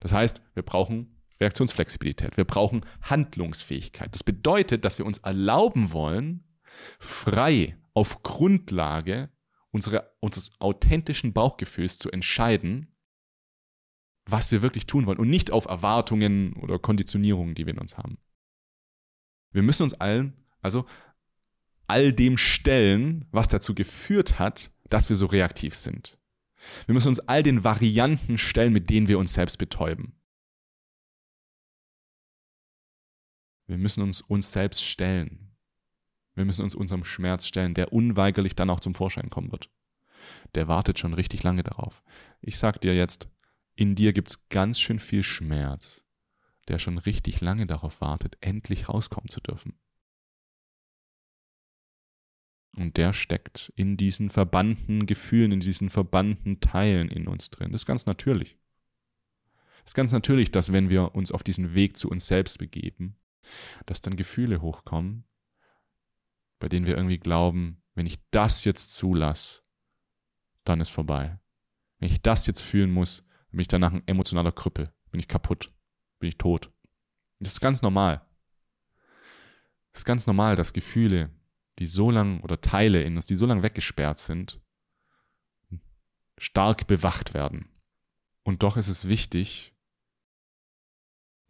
Das heißt, wir brauchen Reaktionsflexibilität, wir brauchen Handlungsfähigkeit. Das bedeutet, dass wir uns erlauben wollen, frei auf Grundlage unsere, unseres authentischen Bauchgefühls zu entscheiden, was wir wirklich tun wollen und nicht auf Erwartungen oder Konditionierungen, die wir in uns haben. Wir müssen uns allen, also all dem stellen, was dazu geführt hat, dass wir so reaktiv sind. Wir müssen uns all den Varianten stellen, mit denen wir uns selbst betäuben. Wir müssen uns uns selbst stellen. Wir müssen uns unserem Schmerz stellen, der unweigerlich dann auch zum Vorschein kommen wird. Der wartet schon richtig lange darauf. Ich sag dir jetzt, in dir gibt's ganz schön viel Schmerz, der schon richtig lange darauf wartet, endlich rauskommen zu dürfen. Und der steckt in diesen verbannten Gefühlen, in diesen verbannten Teilen in uns drin. Das ist ganz natürlich. Es ist ganz natürlich, dass wenn wir uns auf diesen Weg zu uns selbst begeben, dass dann Gefühle hochkommen, bei denen wir irgendwie glauben, wenn ich das jetzt zulasse, dann ist vorbei. Wenn ich das jetzt fühlen muss, bin ich danach ein emotionaler Krüppel, bin ich kaputt, bin ich tot. Das ist ganz normal. Es ist ganz normal, dass Gefühle, die so lang oder Teile in uns, die so lang weggesperrt sind, stark bewacht werden. Und doch ist es wichtig,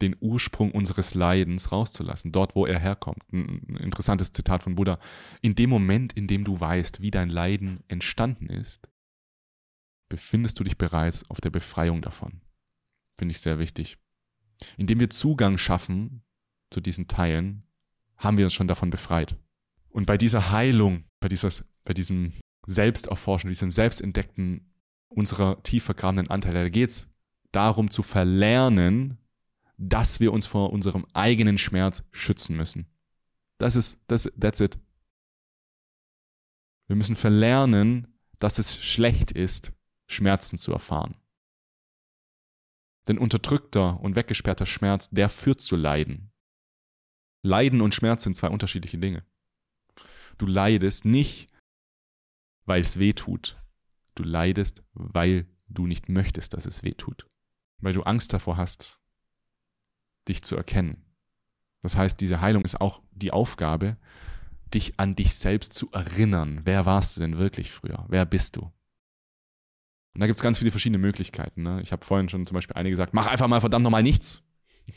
den Ursprung unseres Leidens rauszulassen, dort, wo er herkommt. Ein interessantes Zitat von Buddha. In dem Moment, in dem du weißt, wie dein Leiden entstanden ist, befindest du dich bereits auf der Befreiung davon. Finde ich sehr wichtig. Indem wir Zugang schaffen zu diesen Teilen, haben wir uns schon davon befreit. Und bei dieser Heilung, bei, dieses, bei diesem Selbsterforschen, diesem Selbstentdeckten unserer tief vergrabenen Anteile, da geht es darum zu verlernen, dass wir uns vor unserem eigenen Schmerz schützen müssen. Das ist, das, that's it. Wir müssen verlernen, dass es schlecht ist, Schmerzen zu erfahren. Denn unterdrückter und weggesperrter Schmerz, der führt zu Leiden. Leiden und Schmerz sind zwei unterschiedliche Dinge. Du leidest nicht, weil es weh tut. Du leidest, weil du nicht möchtest, dass es weh tut. Weil du Angst davor hast, dich zu erkennen. Das heißt, diese Heilung ist auch die Aufgabe, dich an dich selbst zu erinnern. Wer warst du denn wirklich früher? Wer bist du? Und da gibt es ganz viele verschiedene Möglichkeiten. Ne? Ich habe vorhin schon zum Beispiel eine gesagt, mach einfach mal verdammt nochmal nichts.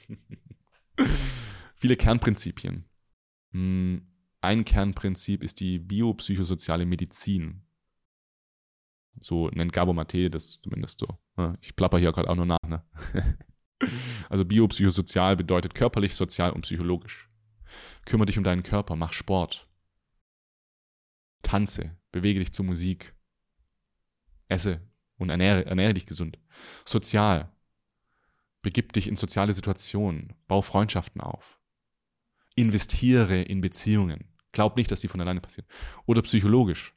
viele Kernprinzipien. Hm, ein Kernprinzip ist die biopsychosoziale Medizin. So nennt Gabo Mate das zumindest so. Ich plapper hier gerade auch nur nach. Ne? Also biopsychosozial bedeutet körperlich, sozial und psychologisch. Kümmere dich um deinen Körper, mach Sport. Tanze, bewege dich zur Musik. Esse und ernähre, ernähre dich gesund. Sozial. Begib dich in soziale Situationen, bau Freundschaften auf. Investiere in Beziehungen. Glaub nicht, dass sie von alleine passieren. Oder psychologisch.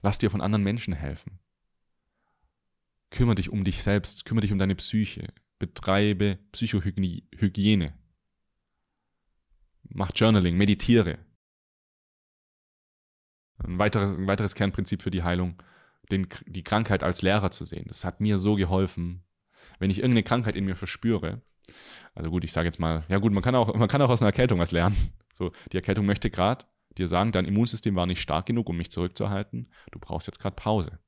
Lass dir von anderen Menschen helfen. Kümmere dich um dich selbst, kümmere dich um deine Psyche, betreibe Psychohygiene. Mach Journaling, meditiere. Ein weiteres, ein weiteres Kernprinzip für die Heilung, den, die Krankheit als Lehrer zu sehen. Das hat mir so geholfen. Wenn ich irgendeine Krankheit in mir verspüre, also gut, ich sage jetzt mal, ja gut, man kann auch, man kann auch aus einer Erkältung was lernen. So, die Erkältung möchte gerade dir sagen, dein Immunsystem war nicht stark genug, um mich zurückzuhalten. Du brauchst jetzt gerade Pause.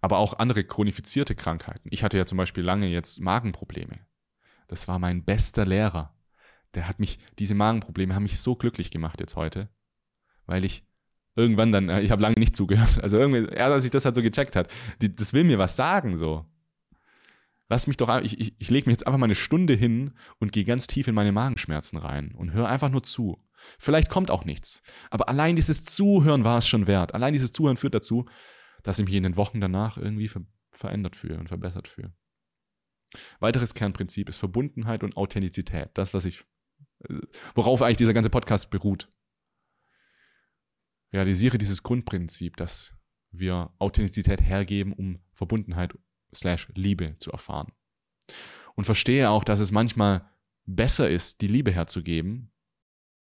aber auch andere chronifizierte Krankheiten. Ich hatte ja zum Beispiel lange jetzt Magenprobleme. Das war mein bester Lehrer. Der hat mich, diese Magenprobleme haben mich so glücklich gemacht jetzt heute, weil ich irgendwann dann, äh, ich habe lange nicht zugehört. Also irgendwie, erst als ich das halt so gecheckt hat, die, das will mir was sagen so. Lass mich doch, ich, ich, ich lege mich jetzt einfach mal eine Stunde hin und gehe ganz tief in meine Magenschmerzen rein und höre einfach nur zu. Vielleicht kommt auch nichts, aber allein dieses Zuhören war es schon wert. Allein dieses Zuhören führt dazu, dass ich mich in den Wochen danach irgendwie ver verändert fühle und verbessert fühle. Weiteres Kernprinzip ist Verbundenheit und Authentizität. Das, was ich, äh, worauf eigentlich dieser ganze Podcast beruht. Realisiere dieses Grundprinzip, dass wir Authentizität hergeben, um Verbundenheit slash Liebe zu erfahren. Und verstehe auch, dass es manchmal besser ist, die Liebe herzugeben,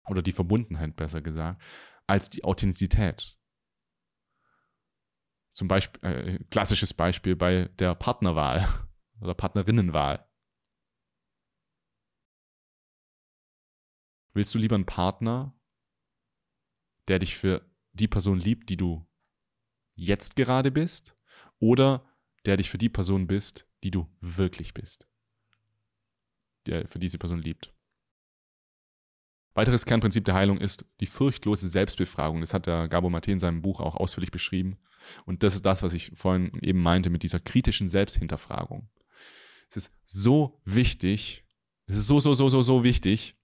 oder die Verbundenheit besser gesagt, als die Authentizität. Zum Beispiel, äh, klassisches Beispiel bei der Partnerwahl oder Partnerinnenwahl. Willst du lieber einen Partner, der dich für die Person liebt, die du jetzt gerade bist, oder der dich für die Person bist, die du wirklich bist, der für diese Person liebt? Weiteres Kernprinzip der Heilung ist die furchtlose Selbstbefragung. Das hat der Gabo Mate in seinem Buch auch ausführlich beschrieben. Und das ist das, was ich vorhin eben meinte mit dieser kritischen Selbsthinterfragung. Es ist so wichtig, es ist so, so, so, so, so wichtig,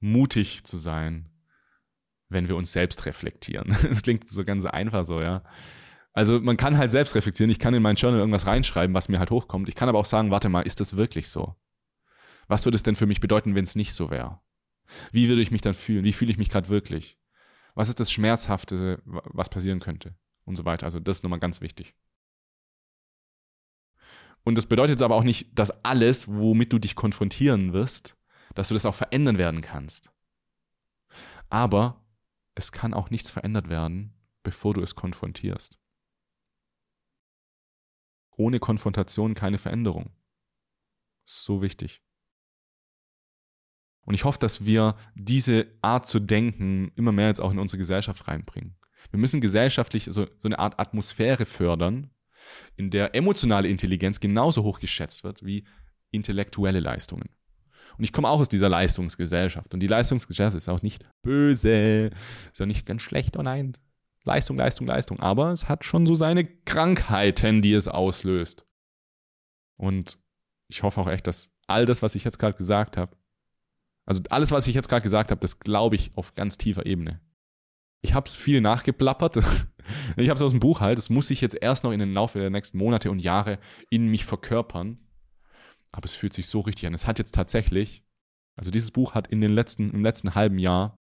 mutig zu sein, wenn wir uns selbst reflektieren. Das klingt so ganz einfach so, ja. Also man kann halt selbst reflektieren. Ich kann in mein Journal irgendwas reinschreiben, was mir halt hochkommt. Ich kann aber auch sagen, warte mal, ist das wirklich so? Was würde es denn für mich bedeuten, wenn es nicht so wäre? Wie würde ich mich dann fühlen? Wie fühle ich mich gerade wirklich? Was ist das Schmerzhafte, was passieren könnte? Und so weiter. Also das ist nochmal ganz wichtig. Und das bedeutet aber auch nicht, dass alles, womit du dich konfrontieren wirst, dass du das auch verändern werden kannst. Aber es kann auch nichts verändert werden, bevor du es konfrontierst. Ohne Konfrontation keine Veränderung. So wichtig. Und ich hoffe, dass wir diese Art zu denken immer mehr jetzt auch in unsere Gesellschaft reinbringen. Wir müssen gesellschaftlich so, so eine Art Atmosphäre fördern, in der emotionale Intelligenz genauso hoch geschätzt wird wie intellektuelle Leistungen. Und ich komme auch aus dieser Leistungsgesellschaft. Und die Leistungsgesellschaft ist auch nicht böse, ist auch nicht ganz schlecht, oh nein. Leistung, Leistung, Leistung. Aber es hat schon so seine Krankheiten, die es auslöst. Und ich hoffe auch echt, dass all das, was ich jetzt gerade gesagt habe, also alles, was ich jetzt gerade gesagt habe, das glaube ich auf ganz tiefer Ebene. Ich habe es viel nachgeplappert. ich habe es aus dem Buch halt. Das muss ich jetzt erst noch in den Laufe der nächsten Monate und Jahre in mich verkörpern. Aber es fühlt sich so richtig an. Es hat jetzt tatsächlich, also dieses Buch hat in den letzten, im letzten halben Jahr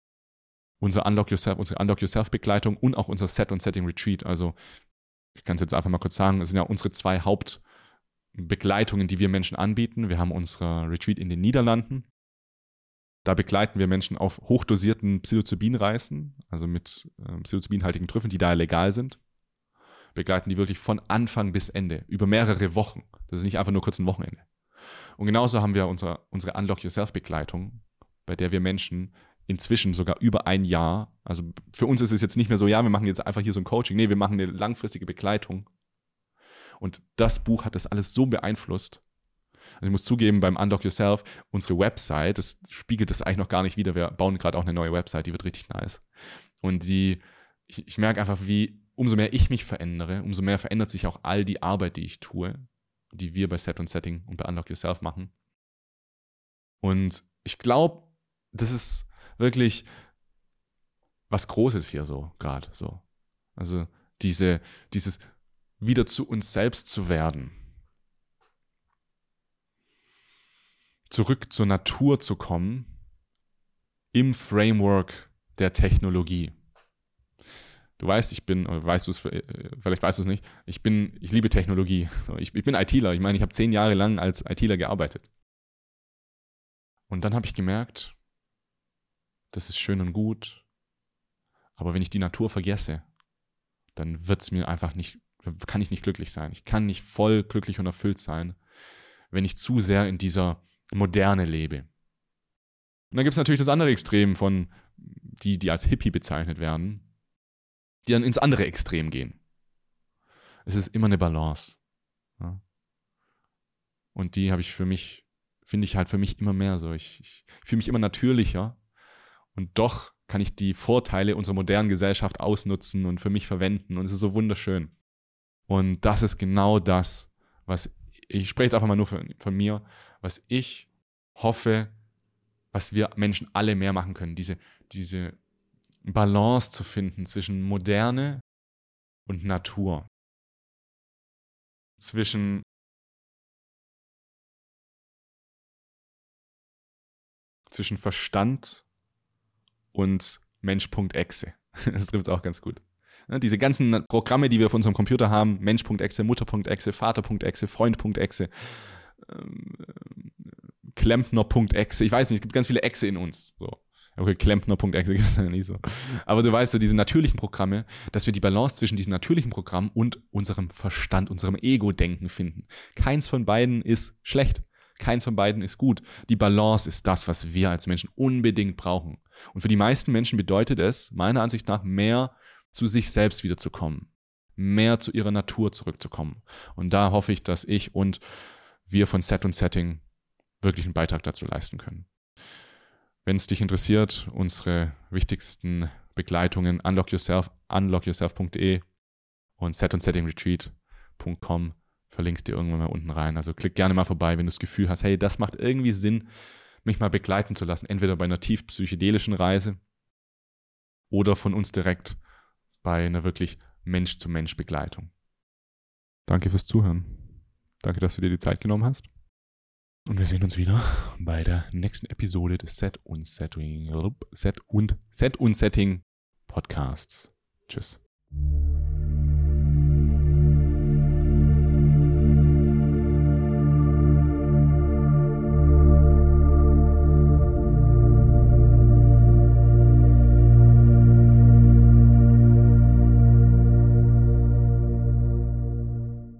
unser Unlock Yourself, unsere Unlock Yourself Begleitung und auch unser Set und Setting Retreat. Also ich kann es jetzt einfach mal kurz sagen, es sind ja unsere zwei Hauptbegleitungen, die wir Menschen anbieten. Wir haben unser Retreat in den Niederlanden. Da begleiten wir Menschen auf hochdosierten Psilocybin-Reisen, also mit äh, psilocybinhaltigen Trüffeln, die da legal sind. Begleiten die wirklich von Anfang bis Ende, über mehrere Wochen. Das ist nicht einfach nur kurz ein Wochenende. Und genauso haben wir unsere, unsere Unlock Yourself-Begleitung, bei der wir Menschen inzwischen sogar über ein Jahr. Also für uns ist es jetzt nicht mehr so, ja, wir machen jetzt einfach hier so ein Coaching. Nee, wir machen eine langfristige Begleitung. Und das Buch hat das alles so beeinflusst. Also ich muss zugeben, beim Unlock Yourself, unsere Website, das spiegelt das eigentlich noch gar nicht wieder. Wir bauen gerade auch eine neue Website, die wird richtig nice. Und die, ich, ich merke einfach, wie, umso mehr ich mich verändere, umso mehr verändert sich auch all die Arbeit, die ich tue, die wir bei Set und Setting und bei Unlock Yourself machen. Und ich glaube, das ist wirklich was Großes hier so gerade so. Also diese, dieses wieder zu uns selbst zu werden. Zurück zur Natur zu kommen im Framework der Technologie. Du weißt, ich bin, weißt du es, äh, vielleicht weißt du es nicht, ich bin, ich liebe Technologie. Ich, ich bin ITler. Ich meine, ich habe zehn Jahre lang als ITler gearbeitet. Und dann habe ich gemerkt, das ist schön und gut, aber wenn ich die Natur vergesse, dann wird es mir einfach nicht, kann ich nicht glücklich sein. Ich kann nicht voll glücklich und erfüllt sein, wenn ich zu sehr in dieser Moderne lebe. Und dann gibt es natürlich das andere Extrem von die, die als Hippie bezeichnet werden, die dann ins andere Extrem gehen. Es ist immer eine Balance. Ja? Und die habe ich für mich, finde ich halt für mich immer mehr so. Ich, ich fühle mich immer natürlicher und doch kann ich die Vorteile unserer modernen Gesellschaft ausnutzen und für mich verwenden. Und es ist so wunderschön. Und das ist genau das, was ich spreche jetzt einfach mal nur von, von mir, was ich hoffe, was wir Menschen alle mehr machen können. Diese, diese Balance zu finden zwischen Moderne und Natur. Zwischen zwischen Verstand und Mensch.exe. Das trifft es auch ganz gut. Diese ganzen Programme, die wir auf unserem Computer haben, Mensch.exe, Mutter.exe, Vater.exe, Freund.exe, ähm, Klempner.exe, ich weiß nicht, es gibt ganz viele Exe in uns. So. Okay, Klempner.exe ist ja nicht so. Aber du weißt so, diese natürlichen Programme, dass wir die Balance zwischen diesen natürlichen Programmen und unserem Verstand, unserem Ego-Denken finden. Keins von beiden ist schlecht. Keins von beiden ist gut. Die Balance ist das, was wir als Menschen unbedingt brauchen. Und für die meisten Menschen bedeutet es, meiner Ansicht nach, mehr zu sich selbst wiederzukommen. Mehr zu ihrer Natur zurückzukommen. Und da hoffe ich, dass ich und wir von Set und Setting wirklich einen Beitrag dazu leisten können. Wenn es dich interessiert, unsere wichtigsten Begleitungen Unlock Yourself, unlockyourself.de und set und setting retreat.com verlinkst dir irgendwann mal unten rein. Also klick gerne mal vorbei, wenn du das Gefühl hast, hey, das macht irgendwie Sinn, mich mal begleiten zu lassen. Entweder bei einer tief psychedelischen Reise oder von uns direkt bei einer wirklich Mensch-zu-Mensch-Begleitung. Danke fürs Zuhören. Danke, dass du dir die Zeit genommen hast. Und wir sehen uns wieder bei der nächsten Episode des Set und Setting, Set und Set und Setting Podcasts. Tschüss.